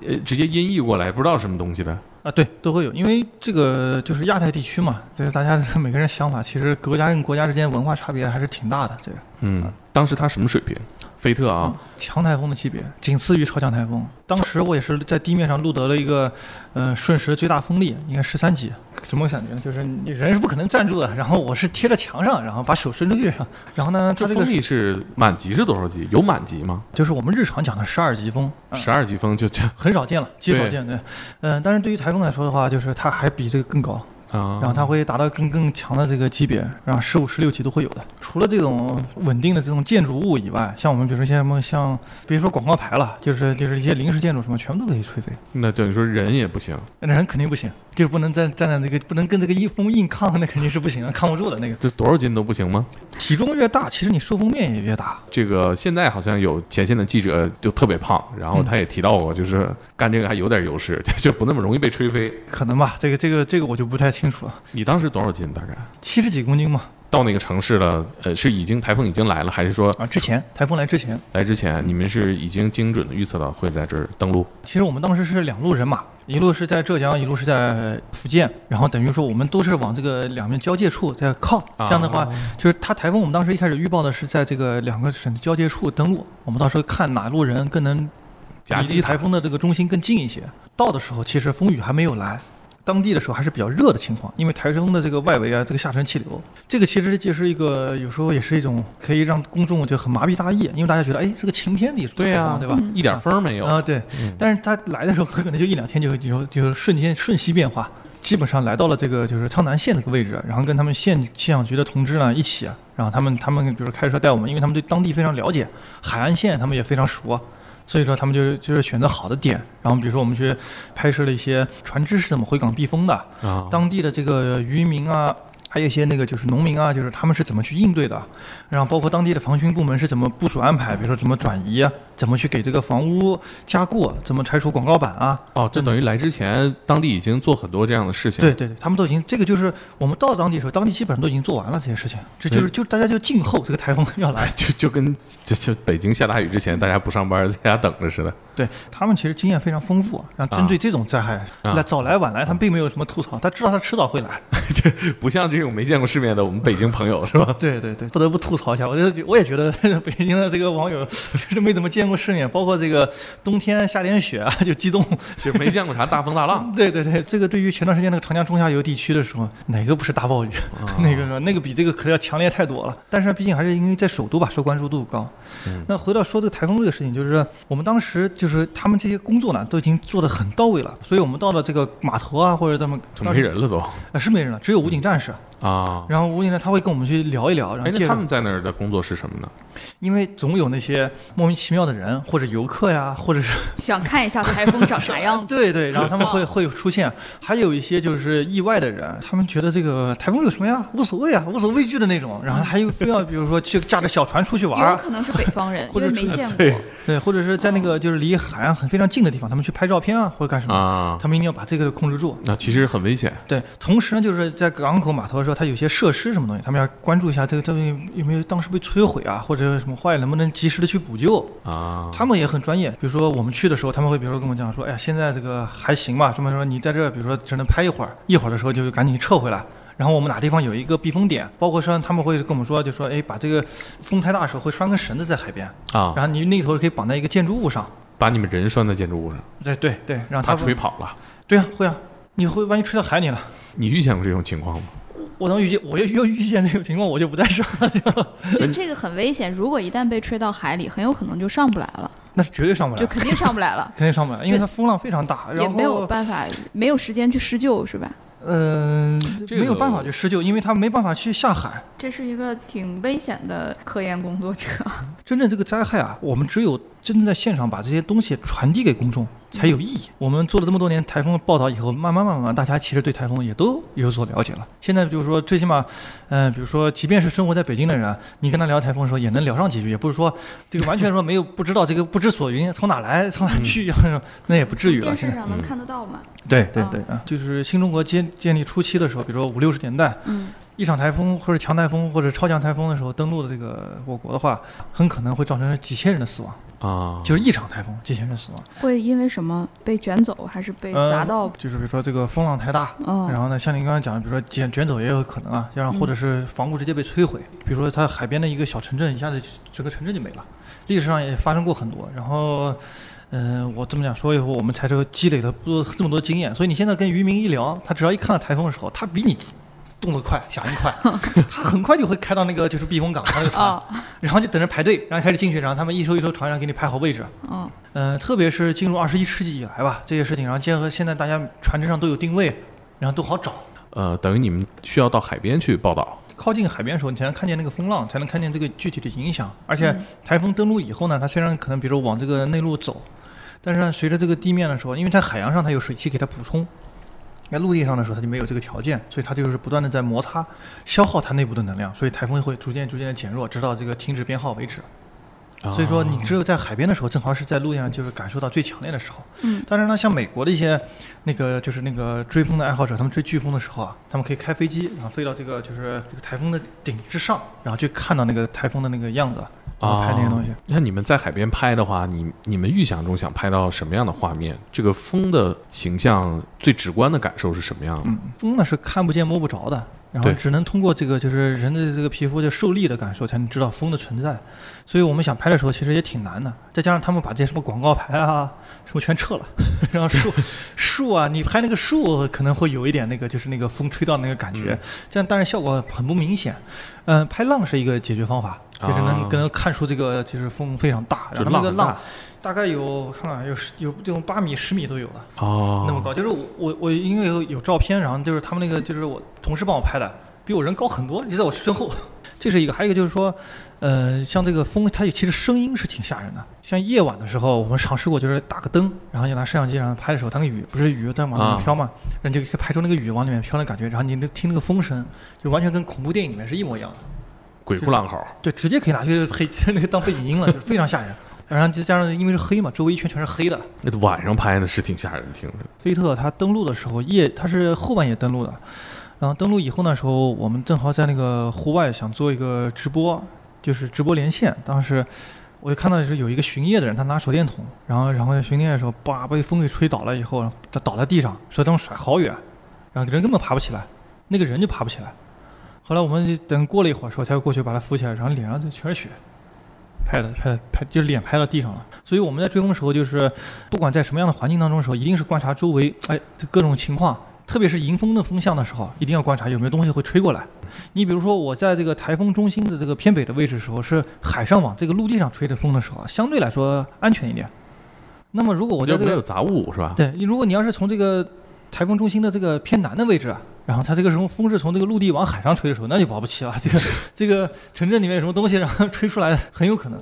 呃，直接音译过来不知道什么东西的。啊，对，都会有，因为这个就是亚太地区嘛，就是大家每个人想法，其实国家跟国家之间文化差别还是挺大的。这个嗯，当时他什么水平？菲特啊，强台风的级别，仅次于超强台风。当时我也是在地面上录得了一个，呃，瞬时最大风力，应该十三级。什么感觉呢？就是你人是不可能站住的，然后我是贴着墙上，然后把手伸出去，然后呢，它这个风力是满级是多少级？有满级吗？就是我们日常讲的十二级风，嗯十二级风就就很少见了，极少见。对，嗯、但是对于台风来说的话，就是它还比这个更高。啊，然后它会达到更更强的这个级别，然后十五、十六级都会有的。除了这种稳定的这种建筑物以外，像我们比如说像什么像，比如说广告牌了，就是就是一些临时建筑什么，全部都可以吹飞。那等于说人也不行。那人肯定不行，就是不能站站在那个不能跟这个一风硬抗，那肯定是不行啊，抗不住的那个。这多少斤都不行吗？体重越大，其实你受风面也越大。这个现在好像有前线的记者就特别胖，然后他也提到过，就是干这个还有点优势，就不那么容易被吹飞。可能吧，这个这个这个我就不太清楚了。你当时多少斤？大概七十几公斤嘛，到那个城市了，呃，是已经台风已经来了，还是说啊，之前台风来之前，来之前你们是已经精准的预测到会在这儿登陆？其实我们当时是两路人马，一路是在浙江，一路是在福建，然后等于说我们都是往这个两面交界处在靠。这样的话，就是它台风，我们当时一开始预报的是在这个两个省的交界处登陆，我们到时候看哪路人更能离台风的这个中心更近一些。到的时候，其实风雨还没有来。当地的时候还是比较热的情况，因为台风的这个外围啊，这个下沉气流，这个其实就是一个有时候也是一种可以让公众就很麻痹大意，因为大家觉得哎，这个晴天里对呀、呀、对吧？一点风没有。啊，对。嗯，但是它来的时候可能就一两天就就就瞬间瞬息变化，基本上来到了这个就是苍南县这个位置，然后跟他们县气象局的同志呢一起，然后他们他们比如说开车带我们，因为他们对当地非常了解，海岸线他们也非常熟，所以说他们就是就是选择好的点，然后比如说我们去拍摄了一些船只是怎么回港避风的，啊，当地的这个渔民啊，还有一些那个就是农民啊，就是他们是怎么去应对的，然后包括当地的防汛部门是怎么部署安排，比如说怎么转移啊，怎么去给这个房屋加固，怎么拆除广告板啊。哦，这等于来之前当地已经做很多这样的事情。对对对，他们都已经这个就是我们到当地的时候，当地基本上都已经做完了这些事情，这就是就大家就静候这个台风要来。就就跟就就北京下大雨之前，大家不上班，在家等着似的。对他们其实经验非常丰富，然后针对这种灾害，啊来早来晚来，他们并没有什么吐槽，他知道他迟早会来。就不像这种没见过世面的我们北京朋友是吧？对对对，不得不吐槽一下，我就觉我也觉得 北京的这个网友 确实没怎么见过世面，包括这个冬天下点雪啊就激动。就没见过啥大风大浪。对对对，这个对于前段时间那个长江中下游地区的时候，哪个不是大暴雨？那个是吧？那个比这个可要强烈太多了。但是毕竟还是因为在首都吧，受关注度高。那回到说这个台风这个事情，就是我们当时就是他们这些工作呢都已经做得很到位了，所以我们到了这个码头啊或者咱们就没人了都啊是没人了，只有武警战士。啊！然后吴警呢他会跟我们去聊一聊，然后哎，那他们在那儿的工作是什么呢？因为总有那些莫名其妙的人，或者游客呀，或者是 想看一下台风长啥样子。对对，然后他们会会出现，还有一些就是意外的人，他们觉得这个台风有什么呀，无所谓啊，无所畏惧的那种，然后还有非要比如说去驾着小船出去玩有儿，可能是北方人，或者出因为没见过。对对，或者是在那个就是离海岸很非常近的地方，他们去拍照片啊，或者干什么，啊，他们一定要把这个控制住。那其实很危险。对，同时呢，就是在港口码头的时候，它有些设施什么东西，他们要关注一下这个东西有没有当时被摧毁啊，或者什么坏，能不能及时的去补救。啊，他们也很专业，比如说我们去的时候，他们会比如说跟我讲说，哎呀，现在这个还行吧，这么说你在这儿，比如说只能拍一会儿，一会儿的时候就赶紧撤回来。然后我们哪地方有一个避风点，包括说他们会跟我们说，就说哎，把这个风太大的时候会拴根绳子在海边，啊，然后你那头可以绑在一个建筑物上。把你们人拴在建筑物上，对对对，让怕他吹跑了。对啊，会啊，你会万一吹到海里了。你遇见过这种情况吗？我能预见，我要要预见这种情况，我就不在这儿了，就就这个很危险，如果一旦被吹到海里，很有可能就上不来了，那是绝对上不来，就肯定上不来了，肯定上不来，因为它风浪非常大，然后也没有办法，没有时间去施救，是吧？嗯、这个没有办法去施救，因为他没办法去下海。这是一个挺危险的科研工作者。真正这个灾害啊，我们只有真正在现场把这些东西传递给公众才有意义。我们做了这么多年台风报道以后，慢慢慢慢，大家其实对台风也都有所了解了。现在就是说，最起码，嗯、比如说，即便是生活在北京的人，你跟他聊台风的时候，也能聊上几句，也不是说这个完全说没有不知道这个不知所云，从哪来从哪去，那也不至于了。电现在视上能看得到吗？啊对对对啊，就是新中国建建立初期的时候，比如说五六十年代，嗯，一场台风或者强台风或者超强台风的时候登陆的这个我国的话，很可能会造成几千人的死亡，啊，就是一场台风几千人死亡。会因为什么被卷走，还是被砸到？就是比如说这个风浪太大，嗯，然后呢，像您刚刚讲的，比如说卷卷走也有可能啊，加上或者是房屋直接被摧毁，比如说它海边的一个小城镇，一下子整个城镇就没了。历史上也发生过很多，然后。嗯、我这么讲说以后，我们才这个积累了不这么多经验，所以你现在跟渔民一聊，他只要一看到台风的时候，他比你动得快，响应快，他很快就会开到那个就是避风港，他那个船，啊，然后就等着排队，然后开始进去，然后他们一艘一艘船上给你排好位置。嗯，嗯，特别是进入二十一世纪以来吧，这些事情，然后结合现在大家船只上都有定位，然后都好找。呃，等于你们需要到海边去报道。靠近海边的时候，你才能看见那个风浪，才能看见这个具体的影响。而且嗯台风登陆以后呢，它虽然可能比如说往这个内陆走，但是呢，随着这个地面的时候，因为在海洋上它有水汽给它补充，在陆地上的时候它就没有这个条件，所以它就是不断的在摩擦，消耗它内部的能量，所以台风会逐渐逐渐的减弱，直到这个停止编号为止。所以说，你只有在海边的时候，正好是在陆地上就是感受到最强烈的时候。嗯，当然呢，像美国的一些那个就是那个追风的爱好者，他们追飓风的时候啊，他们可以开飞机，然后飞到这个就是这个台风的顶之上，然后去看到那个台风的那个样子，拍那些东西。那你们在海边拍的话，你你们预想中想拍到什么样的画面？这个风的形象最直观的感受是什么样的？嗯，风呢是看不见摸不着的，然后只能通过这个就是人的这个皮肤的受力的感受才能知道风的存在。所以我们想拍的时候其实也挺难的，再加上他们把这些什么广告牌啊什么全撤了，然后树 树啊，你拍那个树可能会有一点那个就是那个风吹到那个感觉，嗯这样但是效果很不明显。嗯、拍浪是一个解决方法，就是能跟能看出这个就是风非常大，就然后那个浪浪大大概有我看看有十有这种八米、十米都有了，哦，那么高。就是我我我因为有有照片，然后就是他们那个就是我同事帮我拍的，比我人高很多，就在我身后。这是一个，还有一个就是说，呃，像这个风，它其实声音是挺吓人的。像夜晚的时候，我们尝试过，就是打个灯，然后你拿摄像机然后拍的时候，它那个雨不是雨在往里啊面飘嘛，然后你就可以拍出那个雨往里面飘的感觉，然后你那听那个风声，就完全跟恐怖电影里面是一模一样的。鬼哭狼嚎，对，直接可以拿去黑 那个当背景音了，就是非常吓人。然后再加上因为是黑嘛，周围一圈全是黑的。那晚上拍的是挺吓人，听着。菲特他登陆的时候夜，他是后半夜登陆的，然后登陆以后那时候我们正好在那个户外想做一个直播，就是直播连线。当时我就看到是有一个巡夜的人，他拿手电筒，然后然后在巡夜的时候，叭被风给吹倒了以后，他倒在地上，手电筒甩好远，然后人根本爬不起来，那个人就爬不起来。后来我们就等过了一会儿时候才过去把他扶起来，然后脸上就全是血。拍的拍的拍，就是脸拍到地上了。所以我们在追风的时候，就是不管在什么样的环境当中的时候，一定是观察周围，哎，这各种情况，特别是迎风的风向的时候，一定要观察有没有东西会吹过来。你比如说，我在这个台风中心的这个偏北的位置的时候，是海上往这个陆地上吹的风的时候，相对来说安全一点。那么如果我在这个就没有杂物是吧？对，你如果你要是从这个台风中心的这个偏南的位置啊，然后它这个时候风是从这个陆地往海上吹的时候，那就保不齐了。这个这个城镇里面有什么东西，然后吹出来很有可能。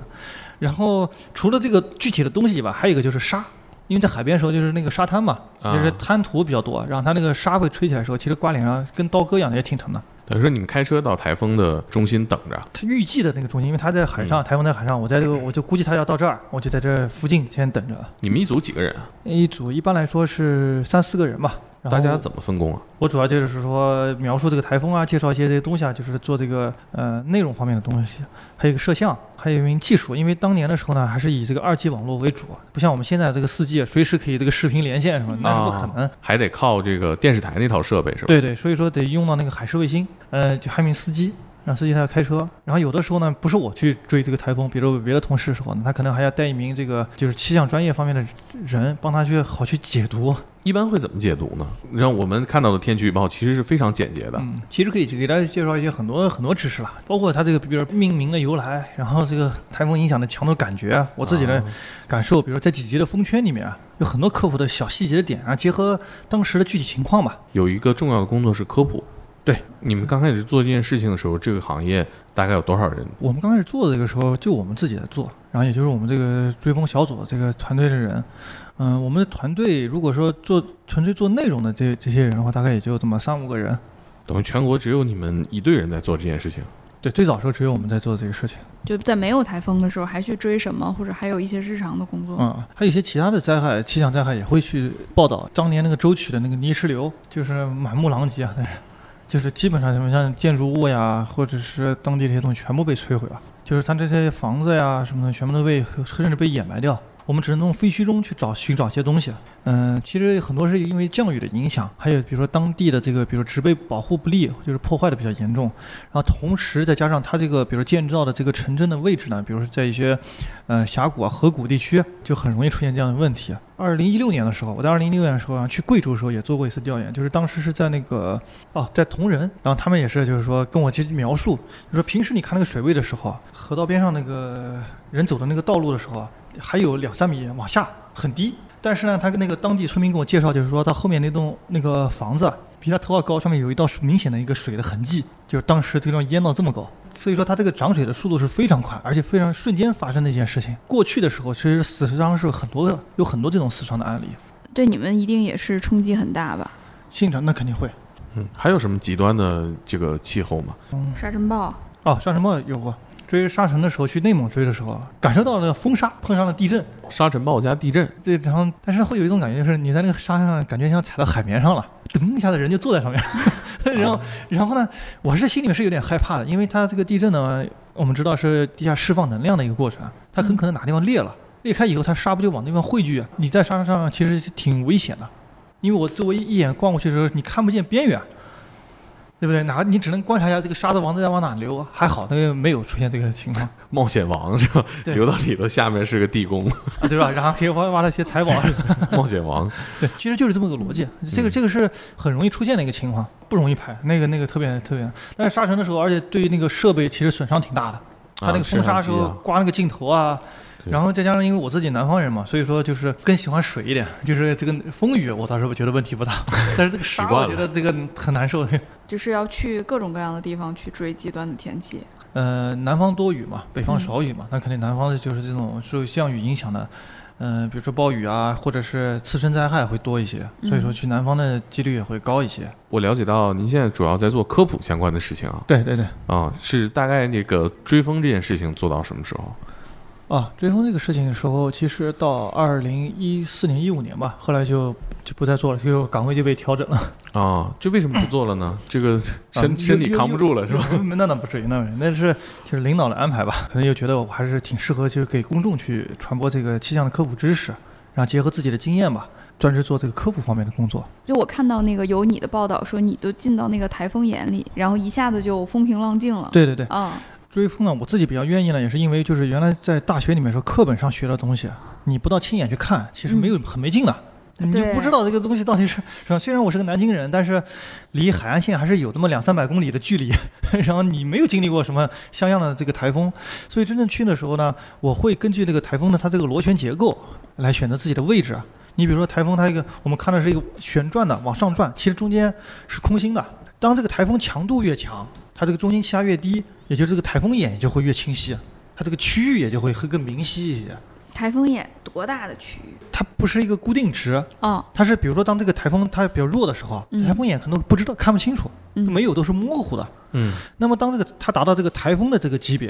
然后除了这个具体的东西以外，还有一个就是沙，因为在海边的时候就是那个沙滩嘛，啊就是滩涂比较多，然后它那个沙会吹起来的时候，其实刮脸上跟刀割一样的，也挺疼的。等于说你们开车到台风的中心等着，它预计的那个中心，因为它在海嗯上，台风在海上，我在这个我就估计它要到这儿，我就在这附近先等着。你们一组几个人啊？一组一般来说是三四个人吧。大家怎么分工啊？我主要就是说描述这个台风啊，介绍一些这些东西啊，就是做这个呃内容方面的东西，还有一个摄像，还有一名技术。因为当年的时候呢，还是以这个二 G 网络为主，不像我们现在这个四 G，随时可以这个视频连线什么，那是不可能。啊还得靠这个电视台那套设备是吧？对对，所以说得用到那个海事卫星，呃，就还有一名司机。让司机他要开车，然后有的时候呢，不是我去追这个台风，比如别的同事的时候呢，他可能还要带一名这个就是气象专业方面的人，帮他去好去解读。一般会怎么解读呢？让我们看到的天气预报其实是非常简洁的。嗯，其实可以给大家介绍一些很多很多知识啦，包括它这个，比如命名的由来，然后这个台风影响的强度感觉啊，我自己的啊感受，比如在几级的风圈里面啊，有很多科普的小细节的点，然后结合当时的具体情况吧。有一个重要的工作是科普。对，你们刚开始做这件事情的时候，这个行业大概有多少人？我们刚开始做的这个时候，就我们自己在做，然后也就是我们这个追风小组这个团队的人，嗯，我们的团队如果说做纯粹做内容的这这些人的话，大概也就这么三五个人。等于全国只有你们一队人在做这件事情。对，最早时候只有我们在做这个事情。就在没有台风的时候，还去追什么，或者还有一些日常的工作。嗯，还有一些其他的灾害，气象灾害也会去报道。当年那个舟曲的那个泥石流，就是满目狼藉啊，但是就是基本上什么像建筑物呀，或者是当地这些东西全部被摧毁了，就是它这些房子呀什么的，全部都被甚至被掩埋掉。我们只能从废墟中去找寻找一些东西。嗯，其实很多是因为降雨的影响，还有比如说当地的这个，比如植被保护不力，就是破坏的比较严重。然后同时再加上它这个，比如建造的这个城镇的位置呢，比如说在一些呃峡谷啊、河谷地区，就很容易出现这样的问题。二零一六年的时候，我在二零一六年的时候啊，去贵州的时候也做过一次调研，就是当时是在那个哦，在铜仁，然后他们也是就是说跟我去描述，就说平时你看那个水位的时候，河道边上那个人走的那个道路的时候，还有两三米往下，很低。但是呢，他跟那个当地村民跟我介绍，就是说他后面那栋那个房子啊比他头发高，上面有一道明显的一个水的痕迹，就是当时这个地方淹到这么高。所以说它这个涨水的速度是非常快，而且非常瞬间发生的一件事情。过去的时候，其实死伤是很多的，有很多这种死伤的案例。对你们一定也是冲击很大吧？现场那肯定会。嗯，还有什么极端的这个气候吗？沙尘暴，哦，沙尘暴有过。追沙尘的时候，去内蒙追的时候，感受到了风沙，碰上了地震，沙尘暴加地震，这然后但是会有一种感觉，就是你在那个沙上，感觉像踩到海绵上了，噔一下子人就坐在上面，然后然后呢，我是心里面是有点害怕的，因为它这个地震呢，我们知道是地下释放能量的一个过程，它很可能哪地方裂了，裂开以后，它沙不就往那地方汇聚啊？你在沙上其实挺危险的，因为我周围一眼逛过去的时候，你看不见边缘。对不对？哪你只能观察一下这个沙子往在往哪流，还好那个没有出现这个情况 冒险王是吧？流到里头，下面是个地宫，啊，对吧？然后可以挖挖到一些财宝。冒险王。对，其实就是这么个逻辑。这个这个是很容易出现的一个情况，不容易拍。那个那个特别特别，但是沙尘的时候，而且对于那个设备其实损伤挺大的。它那个风沙时候刮那个镜头啊，对然后再加上因为我自己南方人嘛，所以说就是更喜欢水一点，就是这个风雨我倒是觉得问题不大，但是这个沙我觉得这个很难受。就是要去各种各样的地方去追极端的天气。呃，南方多雨嘛，北方嗯少雨嘛，那肯定南方的就是这种受降雨影响的，嗯、比如说暴雨啊，或者是次生灾害会多一些，所以说嗯去南方的几率也会高一些。我了解到您现在主要在做科普相关的事情啊，对对对，啊，是大概那个追风这件事情做到什么时候？啊，追风这个事情的时候，其实到二零一四年、一五年吧，后来就就不再做了，就岗位就被调整了。啊，这为什么不做了呢？这个身啊身体扛不住了是吧？？那那不至于，那不至于，那是就是领导的安排吧，可能又觉得我还是挺适合就是给公众去传播这个气象的科普知识，然后结合自己的经验吧，专职做这个科普方面的工作。就我看到那个有你的报道说你都进到那个台风眼里，然后一下子就风平浪静了。对对对，啊，追风呢，我自己比较愿意呢，也是因为就是原来在大学里面说课本上学的东西，你不到亲眼去看，其实没有、很没劲的。你就不知道这个东西到底是是吧？虽然我是个南京人，但是离海岸线还是有那么两三百公里的距离。然后你没有经历过什么像样的这个台风，所以真正去的时候呢，我会根据这个台风的它这个螺旋结构来选择自己的位置。啊你比如说台风它一个我们看的是一个旋转的往上转，其实中间是空心的。当这个台风强度越强，它这个中心气压越低，也就是这个台风眼就会越清晰，它这个区域也就会更明晰一些。台风眼多大的区域？它不是一个固定值，哦，它是比如说当这个台风它比较弱的时候，嗯。台风眼可能不知道看不清楚，嗯。没有都是模糊的。嗯。那么当这个它达到这个台风的这个级别，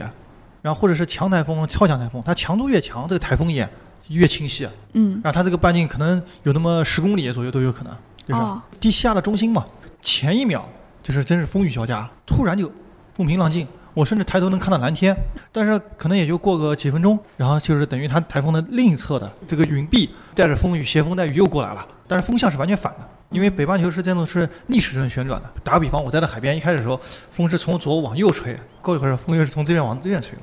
然后或者是强台风、超强台风，它强度越强，这个台风眼越清晰，嗯，然后它这个半径可能有那么十公里左右都有可能，就是低气压的中心嘛，前一秒就是真是风雨交加，突然就风平浪静，我甚至抬头能看到蓝天，但是可能也就过个几分钟，然后就是等于它台风的另一侧的这个云壁带着风雨斜风带雨又过来了，但是风向是完全反的。因为北半球是这种是逆时针旋转的。打个比方，我在那海边一开始的时候，风是从左往右吹，过一会儿风又是从这边往这边吹了。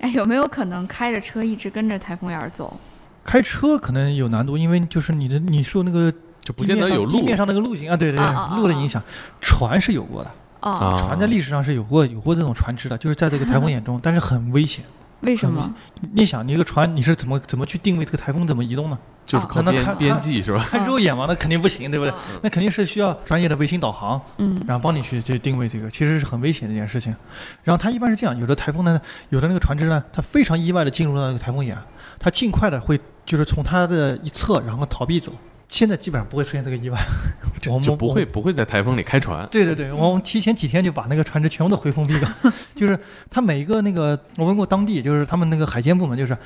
哎，有没有可能开着车一直跟着台风眼儿走？开车可能有难度，因为就是你的你说那个就不见得有路地面上那个路径啊，对对对，路的影响，船是有过的。哦，啊，船在历史上是有过有过这种船只的，就是在这个 台风眼中，但是很危险。为什么？你想，你一个船你是怎么怎么去定位这个台风怎么移动呢？就是靠边边际是吧？看肉眼嘛，那肯定不行，对不对？嗯那肯定是需要专业的卫星导航，嗯然后帮你去去定位这个，其实是很危险的一件事情。然后它一般是这样，有的台风呢，有的那个船只呢，它非常意外的进入到那个台风眼，它尽快的会就是从它的一侧然后逃避走。现在基本上不会出现这个意外，我们就不会不会在台风里开船。对对对，我们提前几天就把那个船只全部都回封闭了，就是他每一个那个，我问过当地，就是他们那个海监部门，就是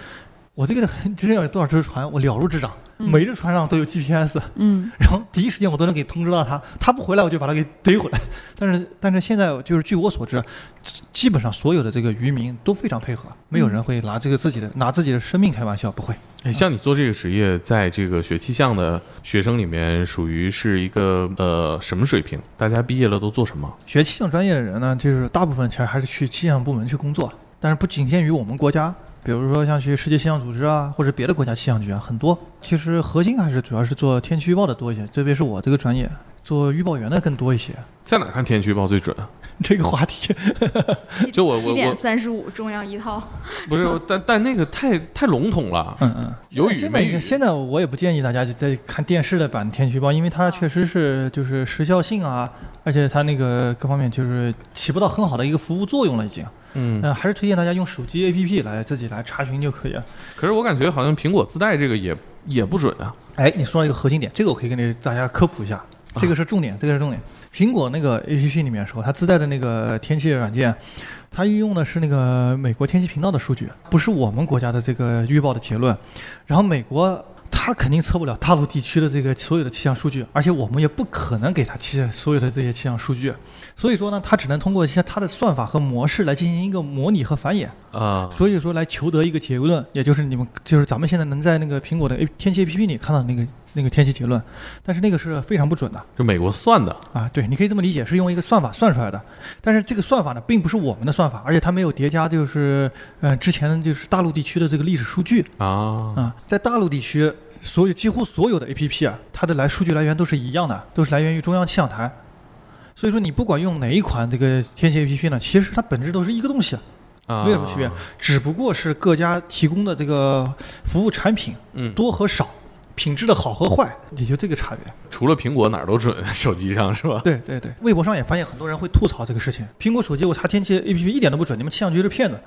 我这个之前有多少只船，我了如指掌，嗯每只船上都有 GPS，嗯 然后第一时间我都能给通知到他，他不回来我就把他给逮回来。但是但是现在就是据我所知，基基本上所有的这个渔民都非常配合，没有人会拿这个自己的拿自己的生命开玩笑，不会。哎，像你做这个职业，在这个学气象的学生里面，属于是一个呃什么水平？大家毕业了都做什么？学气象专业的人呢，就是大部分其实还是去气象部门去工作，但是不仅限于我们国家，比如说像去世界气象组织啊，或者别的国家气象局啊，很多。其实核心还是主要是做天气预报的多一些，特别是我这个专业，做预报员的更多一些。在哪看天气预报最准？这个话题，七就我我七点我三十五，中央一套。不是，但但那个太太笼统了。嗯嗯，有雨现在没雨现在我也不建议大家就在看电视的版天气预报，因为它确实是就是时效性啊，而且它那个各方面就是起不到很好的一个服务作用了，已经。嗯，嗯，还是推荐大家用手机 APP 来自己来查询就可以了。可是我感觉好像苹果自带这个也也不准啊。哎，你说了一个核心点，这个我可以跟大家科普一下，这个是重点，这个是重点。苹果那个 APP 里面说，它自带的那个天气软件，它运用的是那个美国天气频道的数据，不是我们国家的这个预报的结论。然后美国它肯定测不了大陆地区的这个所有的气象数据，而且我们也不可能给它气所有的这些气象数据。所以说呢，它只能通过一些它的算法和模式来进行一个模拟和繁衍。啊，所以说来求得一个结论，也就是你们就是咱们现在能在那个苹果的 A 天气 APP 里看到那个那个天气结论，但是那个是非常不准的就美国算的。啊。对，你可以这么理解，是用一个算法算出来的，但是这个算法呢，并不是我们的算法，而且它没有叠加就是呃之前就是大陆地区的这个历史数据啊，啊，在大陆地区所有几乎所有的 APP 啊，它的来数据来源都是一样的，都是来源于中央气象台。所以说你不管用哪一款这个天气 APP 呢，其实它本质都是一个东西。啊没有什么区别，只不过是各家提供的这个服务产品嗯，多和少，品质的好和坏，也就这个差别。除了苹果哪儿都准，手机上是吧？对对对，微博上也发现很多人会吐槽这个事情，苹果手机我查天气 APP 一点都不准，你们气象局是骗子。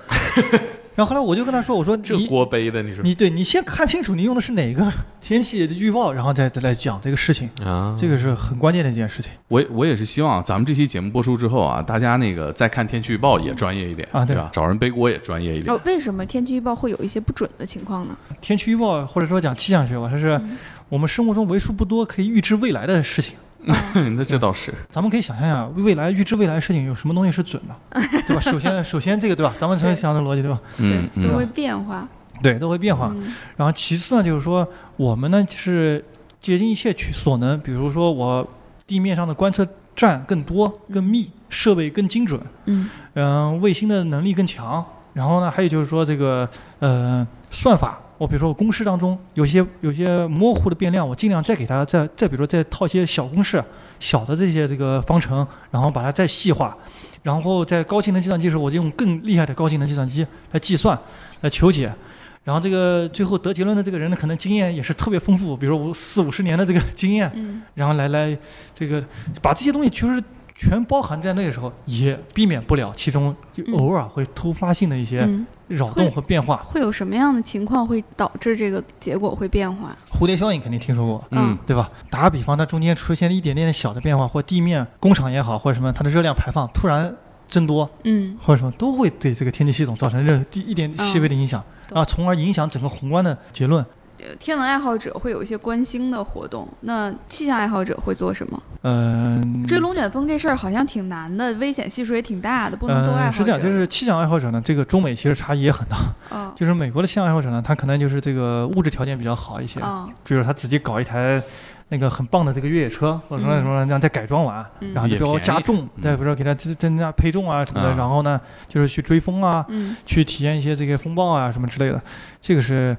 然后后来我就跟他说，我说这你锅背的你是你对你先看清楚你用的是哪个 天气预报，然后再再来讲这个事情，啊，这个是很关键的一件事情。我我也是希望咱们这期节目播出之后啊，大家那个再看天气预报也专业一点啊对。对吧？找人背锅也专业一点。哦，为什么天气预报会有一些不准的情况呢？天气预报或者说讲气象学吧，它是嗯。我们生活中为数不多可以预知未来的事情。那这倒是，咱们可以想象一下，未来预知未来的事情有什么东西是准的，对吧？首先，首先这个对吧？咱们先想这个逻辑对吧？嗯嗯对都会变化。对，都会变化。嗯然后其次呢，就是说我们呢是竭尽一切去所能，比如说我地面上的观测站更多、更密，设备更精准，嗯嗯、卫星的能力更强。然后呢，还有就是说这个呃算法，我比如说我公式当中有些有些模糊的变量，我尽量再给它再再比如说再套一些小公式、小的这些这个方程，然后把它再细化。然后在高性能计算机的时候，我就用更厉害的高性能计算机来计算、来求解。然后这个最后得结论的这个人呢，可能经验也是特别丰富，比如说五四五十年的这个经验，嗯然后来来这个把这些东西其实全包含在内的时候，也避免不了其中偶尔会突发性的一些嗯，扰动和变化。会有什么样的情况会导致这个结果会变化？蝴蝶效应肯定听说过。嗯对吧？打个比方，它中间出现了一点点小的变化，或地面工厂也好，或者什么，它的热量排放突然增多，嗯或者什么，都会对这个天气系统造成任一点细微的影响，懂啊，从而影响整个宏观的结论。呃天文爱好者会有一些观星的活动，那气象爱好者会做什么？嗯，追龙卷风这事儿好像挺难的，危险系数也挺大的，不能都爱嗯，好者。是这样，就是气象爱好者呢，这个中美其实差异也很大。嗯就是美国的气象爱好者呢，他可能就是这个物质条件比较好一些，嗯比如他自己搞一台那个很棒的这个越野车，或者说嗯什么让再改装完，嗯然后就比如也便宜加重，嗯对，比如说给它增增加配重啊什么的，啊然后呢就是去追风啊，嗯去体验一些这个风暴啊什么之类的，这个是。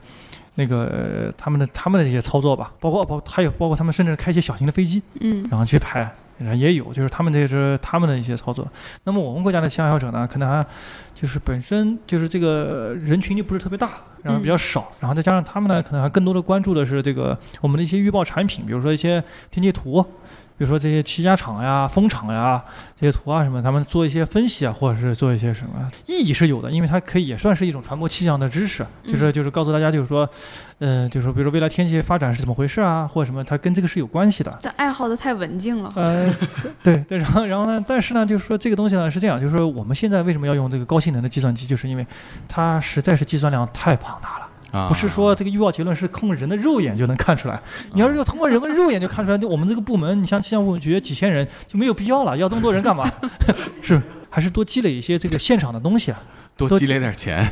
那个呃他们的他们的一些操作吧，包括包还有包括他们甚至开一些小型的飞机，嗯然后去拍，然后也有，就是他们这是他们的一些操作。那么我们国家的爱好者呢，可能还就是本身就是这个人群就不是特别大，然后比较少，然后再加上他们呢，可能还更多的关注的是这个我们的一些预报产品，比如说一些天气图。比如说这些气压场呀、风场呀这些图啊什么，他们做一些分析啊，或者是做一些什么，意义是有的，因为它可以也算是一种传播气象的知识，就是嗯就是告诉大家，就是说，呃，就是说，比如说未来天气发展是怎么回事啊，或者什么，它跟这个是有关系的。但爱好的太文静了。呃，对对，然后然后呢，但是呢，就是说这个东西呢是这样，就是说我们现在为什么要用这个高性能的计算机，就是因为它实在是计算量太庞大了。啊，不是说这个预报结论是通过人的肉眼就能看出来。你要是要通过人的肉眼就看出来，就我们这个部门，你像气象部局几千人就没有必要了，要这么多人干嘛？是还是多积累一些这个现场的东西啊？多积累点钱，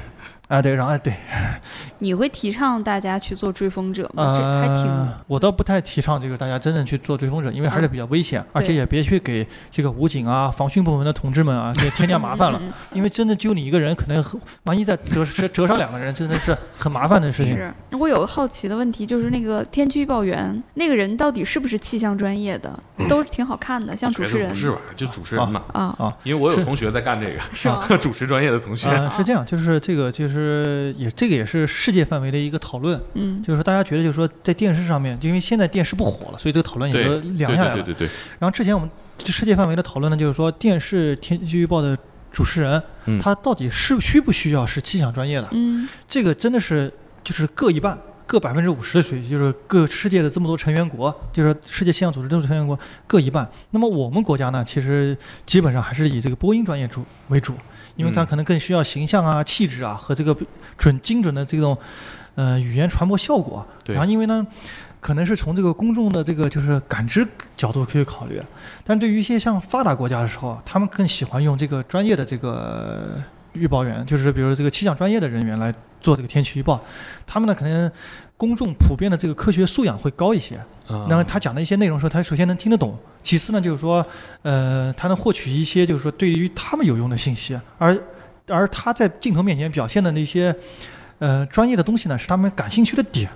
啊，对，然后哎对，你会提倡大家去做追风者吗？这还挺呃，我倒不太提倡这个大家真正去做追风者，因为还是嗯比较危险，而且也别去给这个武警啊、防汛部门的同志们啊，这添加麻烦了。因为真的就你一个人，可能万一再折折折上两个人，真的是很麻烦的事情。是，我有个好奇的问题，就是那个天气预报员那个人到底是不是气象专业的？都是挺好看的，像主持人不是吧？就主持人嘛，啊啊，因为我有同学在干这个，是吗？主持专业的同学，呃，是这样，就是这个，就是也这个也是世界范围的一个讨论，嗯就是说大家觉得，就是说在电视上面，就因为现在电视不火了，所以这个讨论也对就凉下来了。对对对对，然后之前我们这世界范围的讨论呢，就是说电视天气预报的主持人，嗯他到底是需不需要是气象专业的？嗯这个真的是就是各一半，各百分之五十的水平，就是各世界的这么多成员国，就是世界气象组织这么多成员国各一半。那么我们国家呢，其实基本上还是以这个播音专业主为主，因为它嗯可能更需要形象啊、气质啊和这个准精准的这种呃语言传播效果。对然后因为呢。可能是从这个公众的这个就是感知角度可以考虑，但对于一些像发达国家的时候，他们更喜欢用这个专业的这个预报员，就是比如这个气象专业的人员来做这个天气预报，他们呢可能公众普遍的这个科学素养会高一些。啊那么他讲的一些内容的时候，他首先能听得懂，其次呢就是说，呃，他能获取一些就是说对于他们有用的信息，而而他在镜头面前表现的那些。呃，专业的东西呢是他们感兴趣的点。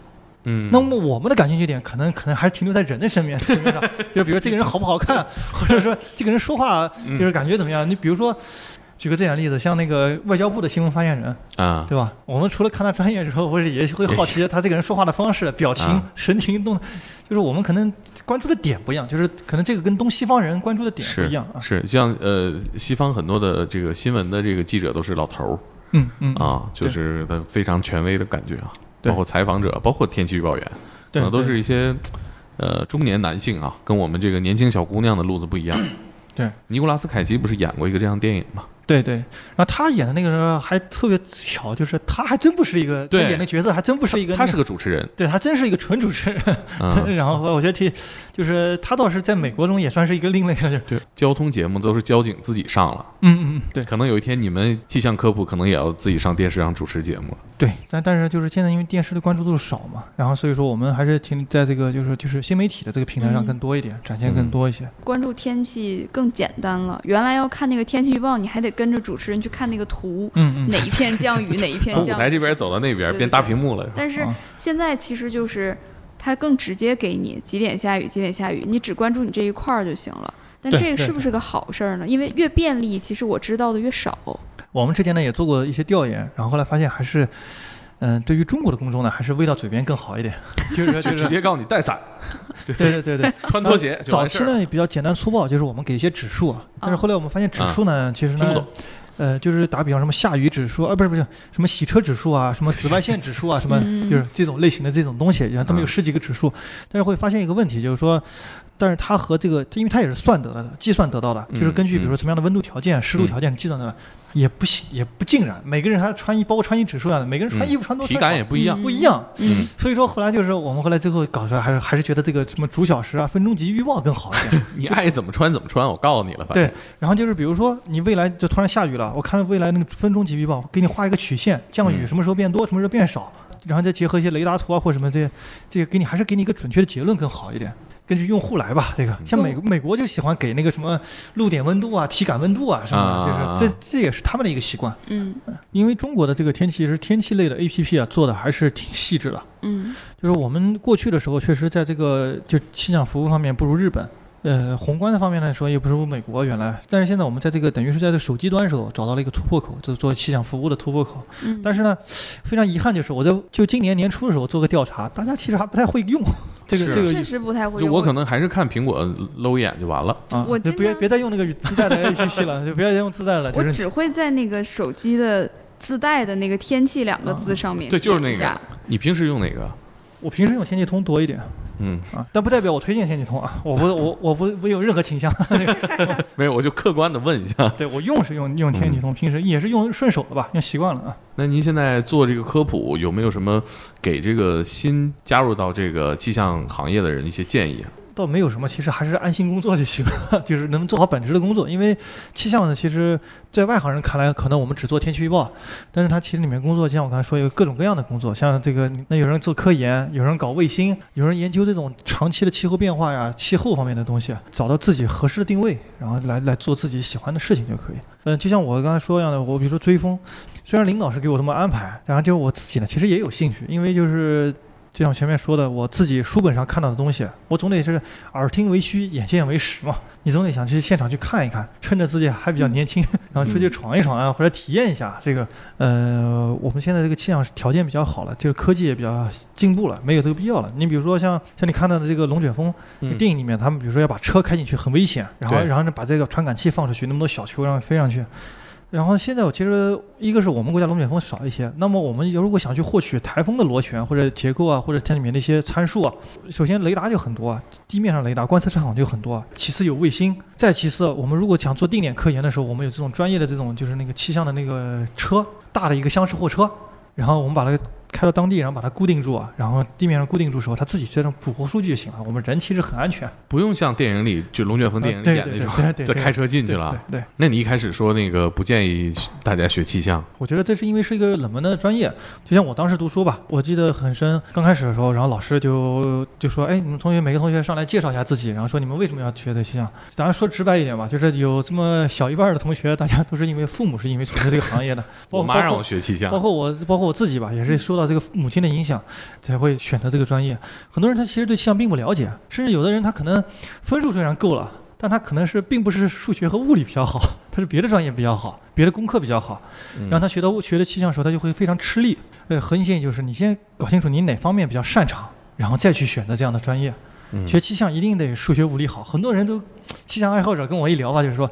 嗯，那么我们的感兴趣点可能可能还是停留在人的身边 就是比如说这个人好不好看，或者说这个人说话就是感觉怎么样。你比如说，举个这样的例子，像那个外交部的新闻发言人，啊，对吧？我们除了看他专业之后，或者也会好奇 他这个人说话的方式、表情啊、神情动，就是我们可能关注的点不一样，就是可能这个跟东西方人关注的点不一样啊。是像呃西方很多的这个新闻的这个记者都是老头儿嗯嗯啊，就是他非常权威的感觉啊，对包括采访者，包括天气预报员，可能都是一些呃中年男性啊，跟我们这个年轻小姑娘的路子不一样。对，尼古拉斯凯奇不是演过一个这样电影吗？对对，然后他演的那个人还特别巧，就是他还真不是一个，他对演的角色还真不是一个，他是个主持人，对他真是一个纯主持人。嗯，然后我觉得挺，就是他倒是在美国中也算是一个另类的，对，交通节目都是交警自己上了，嗯嗯嗯，对可能有一天你们气象科普可能也要自己上电视上主持节目了。对，但但是就是现在因为电视的关注度少嘛，然后所以说我们还是挺在这个就是就是新媒体的这个平台上嗯更多一点，展现更多一些。关注天气更简单了。原来要看那个天气预报，你还得跟着主持人去看那个图，嗯嗯，哪一片降雨，哪一片从舞降雨。台这边走到那边，对对变大屏幕了。但是啊现在其实就是它更直接给你几点下雨，几点下雨，你只关注你这一块儿就行了。但这个是不是个好事儿呢？因为越便利，其实我知道的越少。我们之前呢也做过一些调研，然后后来发现还是，嗯、对于中国的公众呢，还是喂到嘴边更好一点，就是就就是。直接告诉你带伞，对对对对，穿拖鞋早。期呢比较简单粗暴，就是我们给一些指数啊，但是后来我们发现指数呢，其实呢听不懂，呃，就是打比方什么下雨指数啊，不是不是什么洗车指数啊，什么紫外线指数啊，什么嗯就是这种类型的这种东西，然后他们有嗯十几个指数，但是会发现一个问题，就是说，但是它和这个，因为它也是算得到的，计算得到的，就是根据比如说什么样的温度条件、湿度条件计算得来，也不行也不尽然，每个人他穿衣，包括穿衣指数一样的，每个人穿衣服穿多体穿少感也不一样。不一样。嗯，所以说后来就是我们后来最后搞出来，还是还是觉得这个什么主小时啊、分钟级预报更好一点。你爱怎么穿怎么穿，我告诉你了，对，然后就是比如说你未来就突然下雨了，我看未来那个分钟级预报，给你画一个曲线，降雨嗯什么时候变多，什么时候变少，然后再结合一些雷达图啊或者什么这些，这个给你还是给你一个准确的结论更好一点。根据用户来吧，这个像美美国就喜欢给那个什么露点温度啊、体感温度啊什么的，啊就是这这也是他们的一个习惯。嗯。因为中国的这个天气其实天气类的 APP 啊做的还是挺细致的，嗯。就是我们过去的时候，确实在这个就气象服务方面不如日本，呃，宏观的方面来说也不如美国原来。但是现在我们在这个等于是在这个手机端的时候找到了一个突破口，就是做气象服务的突破口。嗯，但是呢，非常遗憾就是我在就今年年初的时候做个调查，大家其实还不太会用这个这个确实不太会用。就我可能还是看苹果搂一眼就完了。啊，我就别别再用那个自带的 APP 了，就不要再用自带了，就是我只会在那个手机的自带的那个“天气”两个字上面对就是那个你平时用哪个？我平时用天气通多一点嗯，啊，但不代表我推荐天气通啊，我不我我不没有任何倾向。没有，我就客观的问一下。对我用是用用天气通，平时也是用顺手的吧，用习惯了啊。那您现在做这个科普，有没有什么给这个新加入到这个气象行业的人一些建议啊？倒没有什么，其实还是安心工作就行了，就是能做好本职的工作。因为气象呢，其实在外行人看来，可能我们只做天气预报，但是它其实里面工作，就像我刚才说，有各种各样的工作，像这个，那有人做科研，有人搞卫星，有人研究这种长期的气候变化呀、气候方面的东西，找到自己合适的定位，然后来来做自己喜欢的事情就可以。嗯，就像我刚才说一样的，我比如说追风，虽然领导是给我这么安排，然后就是我自己呢，其实也有兴趣，因为就是。就像前面说的，我自己书本上看到的东西，我总得是耳听为虚，眼见为实嘛。你总得想去现场去看一看，趁着自己还比较年轻，然后出去闯一闯啊，或者体验一下这个。呃，我们现在这个气象条件比较好了，这个科技也比较进步了，没有这个必要了。你比如说像像你看到的这个龙卷风，嗯电影里面他们比如说要把车开进去很危险，然后然后呢把这个传感器放出去，那么多小球让它飞上去。然后现在我其实一个是我们国家龙卷风少一些，那么我们如果想去获取台风的螺旋或者结构啊，或者它里面的一些参数啊，首先雷达就很多啊，地面上雷达观测场就很多啊，其次有卫星，再其次我们如果想做定点科研的时候，我们有这种专业的这种就是那个气象的那个车，大的一个厢式货车，然后我们把它开到当地，然后把它固定住啊，然后地面上固定住的时候，它自己这种捕获数据就行了，我们人其实很安全。不用像电影里就龙卷风电影里演那种再 开车进去了。对对，那你一开始说那个不建议大家学气象，我觉得这是因为是一个冷门的专业，就像我当时读书吧，我记得很深。刚开始的时候，然后老师就就说：“哎，你们同学每个同学上来介绍一下自己，然后说你们为什么要学这气象。”咱说直白一点吧，就是有这么小一半的同学，大家都是因为父母是因为从事这个行业的，包我妈让我学气象包，括我包括我自己吧，也是说到这个母亲的影响，才会选择这个专业。很多人他其实对气象并不了解，甚至有的人他可能分数虽然够了。但他可能是并不是数学和物理比较好，他是别的专业比较好，别的功课比较好，嗯让他学到学的气象的时候，他就会非常吃力。呃，核心建议就是你先搞清楚你哪方面比较擅长，然后再去选择这样的专业。嗯学气象一定得数学物理好，很多人都气象爱好者跟我一聊吧，就是说，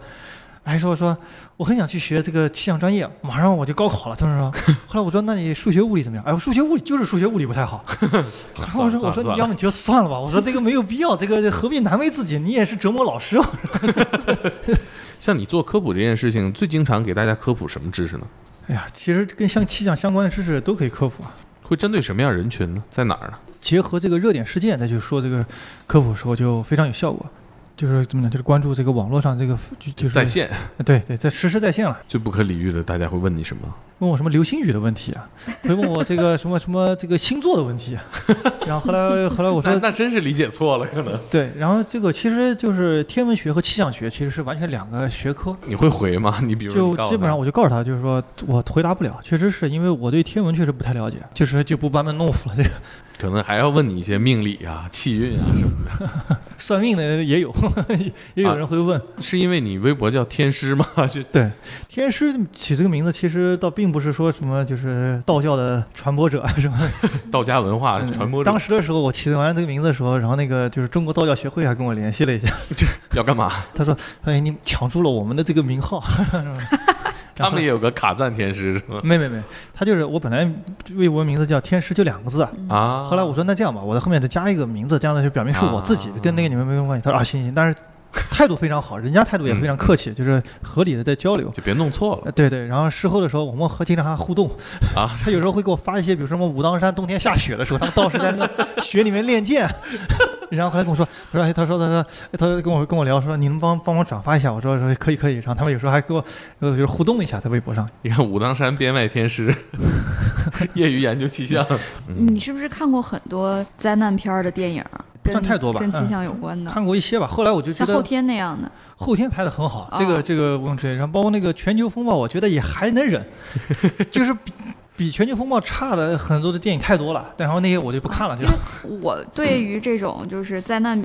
哎说说我很想去学这个气象专业，马上我就高考了。他们说，后来我说那你数学物理怎么样？哎，我数学物理就是数学物理不太好。然后我说我说你要么你就算了吧，我说这个没有必要，这个何必难为自己？你也是折磨老师啊。像你做科普这件事情，最经常给大家科普什么知识呢？哎呀，其实跟像气象相关的知识都可以科普啊。会针对什么样人群呢？在哪儿呢？结合这个热点事件再去说这个科普的时候，就非常有效果。就是怎么讲？就是关注这个网络上这个就就是在线对对，在实时在线了。最不可理喻的，大家会问你什么？问我什么流星雨的问题啊，会问我这个什么什么这个星座的问题啊。然后后来后来我说那那真是理解错了，可能对，然后这个其实就是天文学和气象学其实是完全两个学科。你会回吗？你比如说就基本上我就告诉他，就是说我回答不了，确实是因为我对天文确实不太了解，就是就不班门弄斧了。这个可能还要问你一些命理啊、气运啊什么的。算命的也有，也有人会问。是因为你微博叫天师吗？就对，天师起这个名字，其实倒并不是说什么就是道教的传播者啊什么。道家文化嗯传播者当时的时候，我起完这个名字的时候，然后那个就是中国道教协会还跟我联系了一下，要干嘛？他说：“哎，你抢注了我们的这个名号。他们也有个卡赞天师是吗？没没没，他就是我本来微博名字叫天师，就两个字。啊，后来我说那这样吧，我在后面再加一个名字，这样呢就表明是我自己，啊跟那个你们没什么关系。他说啊行行，但是 态度非常好，人家态度也非常客气，就是合理的在交流。就别弄错了呃，对对，然后事后的时候，我们和经常还互动，啊。他有时候会给我发一些，比如说什么武当山冬天下雪的时候，他们道士在那个雪里面练剑，然后后来跟我说，他说，哎，他说，他说，哎他跟我跟我聊说，你能帮帮我转发一下？我说说可以可以，然后他们有时候还给我呃就是互动一下在微博上。你看武当山边外天师，业余研究气象，嗯你是不是看过很多灾难片儿的电影？不算太多吧嗯跟气象有关的，看过一些吧，后来我就觉得像后天那样的。后天拍的很好，这哦个这个毋庸置疑。然后包括那个全球风暴，我觉得也还能忍，就是比比全球风暴差的很多的电影太多了。但然后那些我就不看了，就是我对于这种就是灾难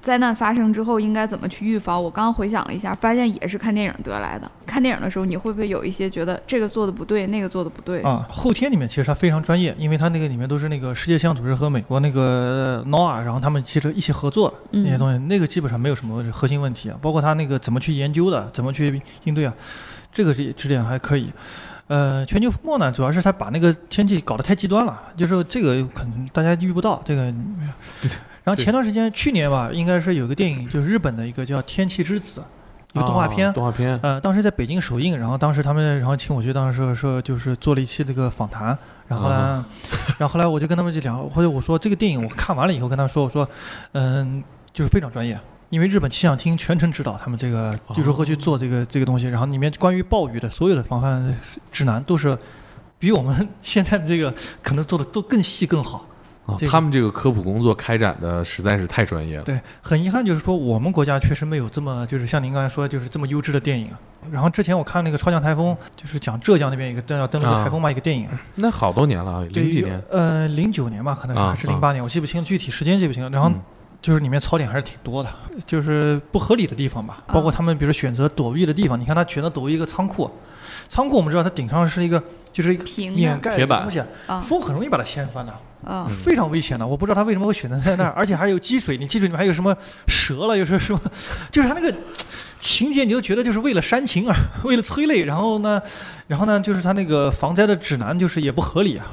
灾难发生之后应该怎么去预防，我刚刚回想了一下，发现也是看电影得来的。看电影的时候，你会不会有一些觉得这个做的不对，那个做的不对？啊，后天里面其实它非常专业，因为它那个里面都是那个世界气象组织和美国那个 NOAA，然后他们其实一起合作嗯那些东西，那个基本上没有什么核心问题啊，包括他那个怎么去研究的，怎么去应对啊，这个是质量还可以。呃，全球风暴呢，主要是它把那个天气搞得太极端了，就是这个可能大家遇不到这个。然后前段时间，去年吧，应该是有个电影，就是日本的一个叫《天气之子》，一个动画片。啊，动画片，呃，当时在北京首映，然后当时他们，然后请我去，当时说说就是做了一期这个访谈，然后呢，啊 然后后来我就跟他们就聊，或者我说这个电影我看完了以后跟他说，我说，嗯，就是非常专业，因为日本气象厅全程指导他们这个就如何去做这个、这个东西，然后里面关于暴雨的所有的防范指南都是比我们现在的这个可能做的都更细更好。这个啊他们这个科普工作开展的实在是太专业了。对，很遗憾就是说我们国家确实没有这么就是像您刚才说就是这么优质的电影。然后之前我看那个超强台风，就是讲浙江那边一个叫登陆的台风嘛，一个电影，那好多年了，零几年，呃，零九年吧，可能是、啊还是零八年，我记不清具体时间记不清。然后嗯就是里面槽点还是挺多的，就是不合理的地方吧，包括他们比如选择躲避的地方，你看他选择躲避一个仓库，仓库我们知道它顶上是一个就是一个平的，掩盖铁板的东西，啊风很容易把它掀翻的。嗯，非常危险的，我不知道他为什么会选择在那儿，而且还有积水，你积水里面还有什么蛇了，又是什么，就是他那个情节，你就觉得就是为了煽情啊，为了催泪，然后呢，然后呢，就是他那个防灾的指南就是也不合理啊，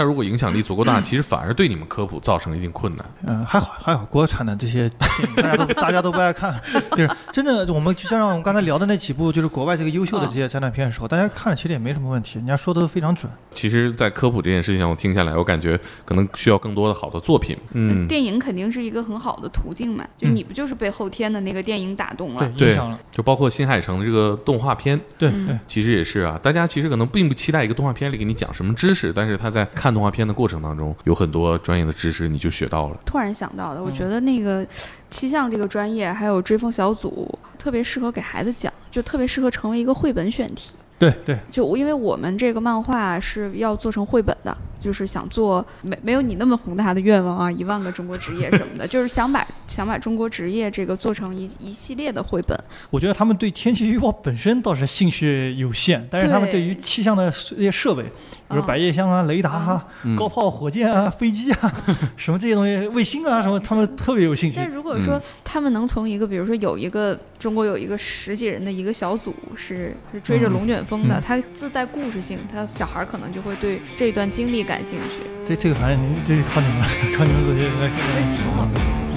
它如果影响力足够大，其实反而对你们科普造成了一定困难。嗯，还好还好，国产的这些电影大家都大家都不爱看，就是真的，我们就像我们刚才聊的那几部，就是国外这个优秀的这些灾难片的时候，大家看了其实也没什么问题，人家说的都非常准。其实，在科普这件事情上，我听下来，我感觉可能需要更多的好的作品。嗯，电影肯定是一个很好的途径嘛，就嗯你不就是被后天的那个电影打动了？对，对影响了，就包括新海诚的这个动画片，嗯对对。其实也是啊，大家其实可能并不期待一个动画片里给你讲什么知识，但是他在看动画片的过程当中，有很多专业的知识你就学到了。突然想到的，我嗯觉得那个气象这个专业，还有追风小组，特别适合给孩子讲，就特别适合成为一个绘本选题。对对，就因为我们这个漫画是要做成绘本的，就是想做没没有你那么宏大的愿望啊，一万个中国职业什么的，就是想把想把中国职业这个做成一一系列的绘本。我觉得他们对天气预报本身倒是兴趣有限，但是他们对于气象的这些设备，比如百叶箱啊、雷达啊、嗯。高炮、火箭啊、飞机啊，什么这些东西、卫星啊什么，他们特别有兴趣但。如果说他们能从一个，比如说有一个中国有一个十几人的一个小组是是追着龙卷风的，嗯。它自带故事性，他小孩可能就会对这段经历感兴趣。这这个反正您这是靠你们，靠你们这些人来。所以挺好的。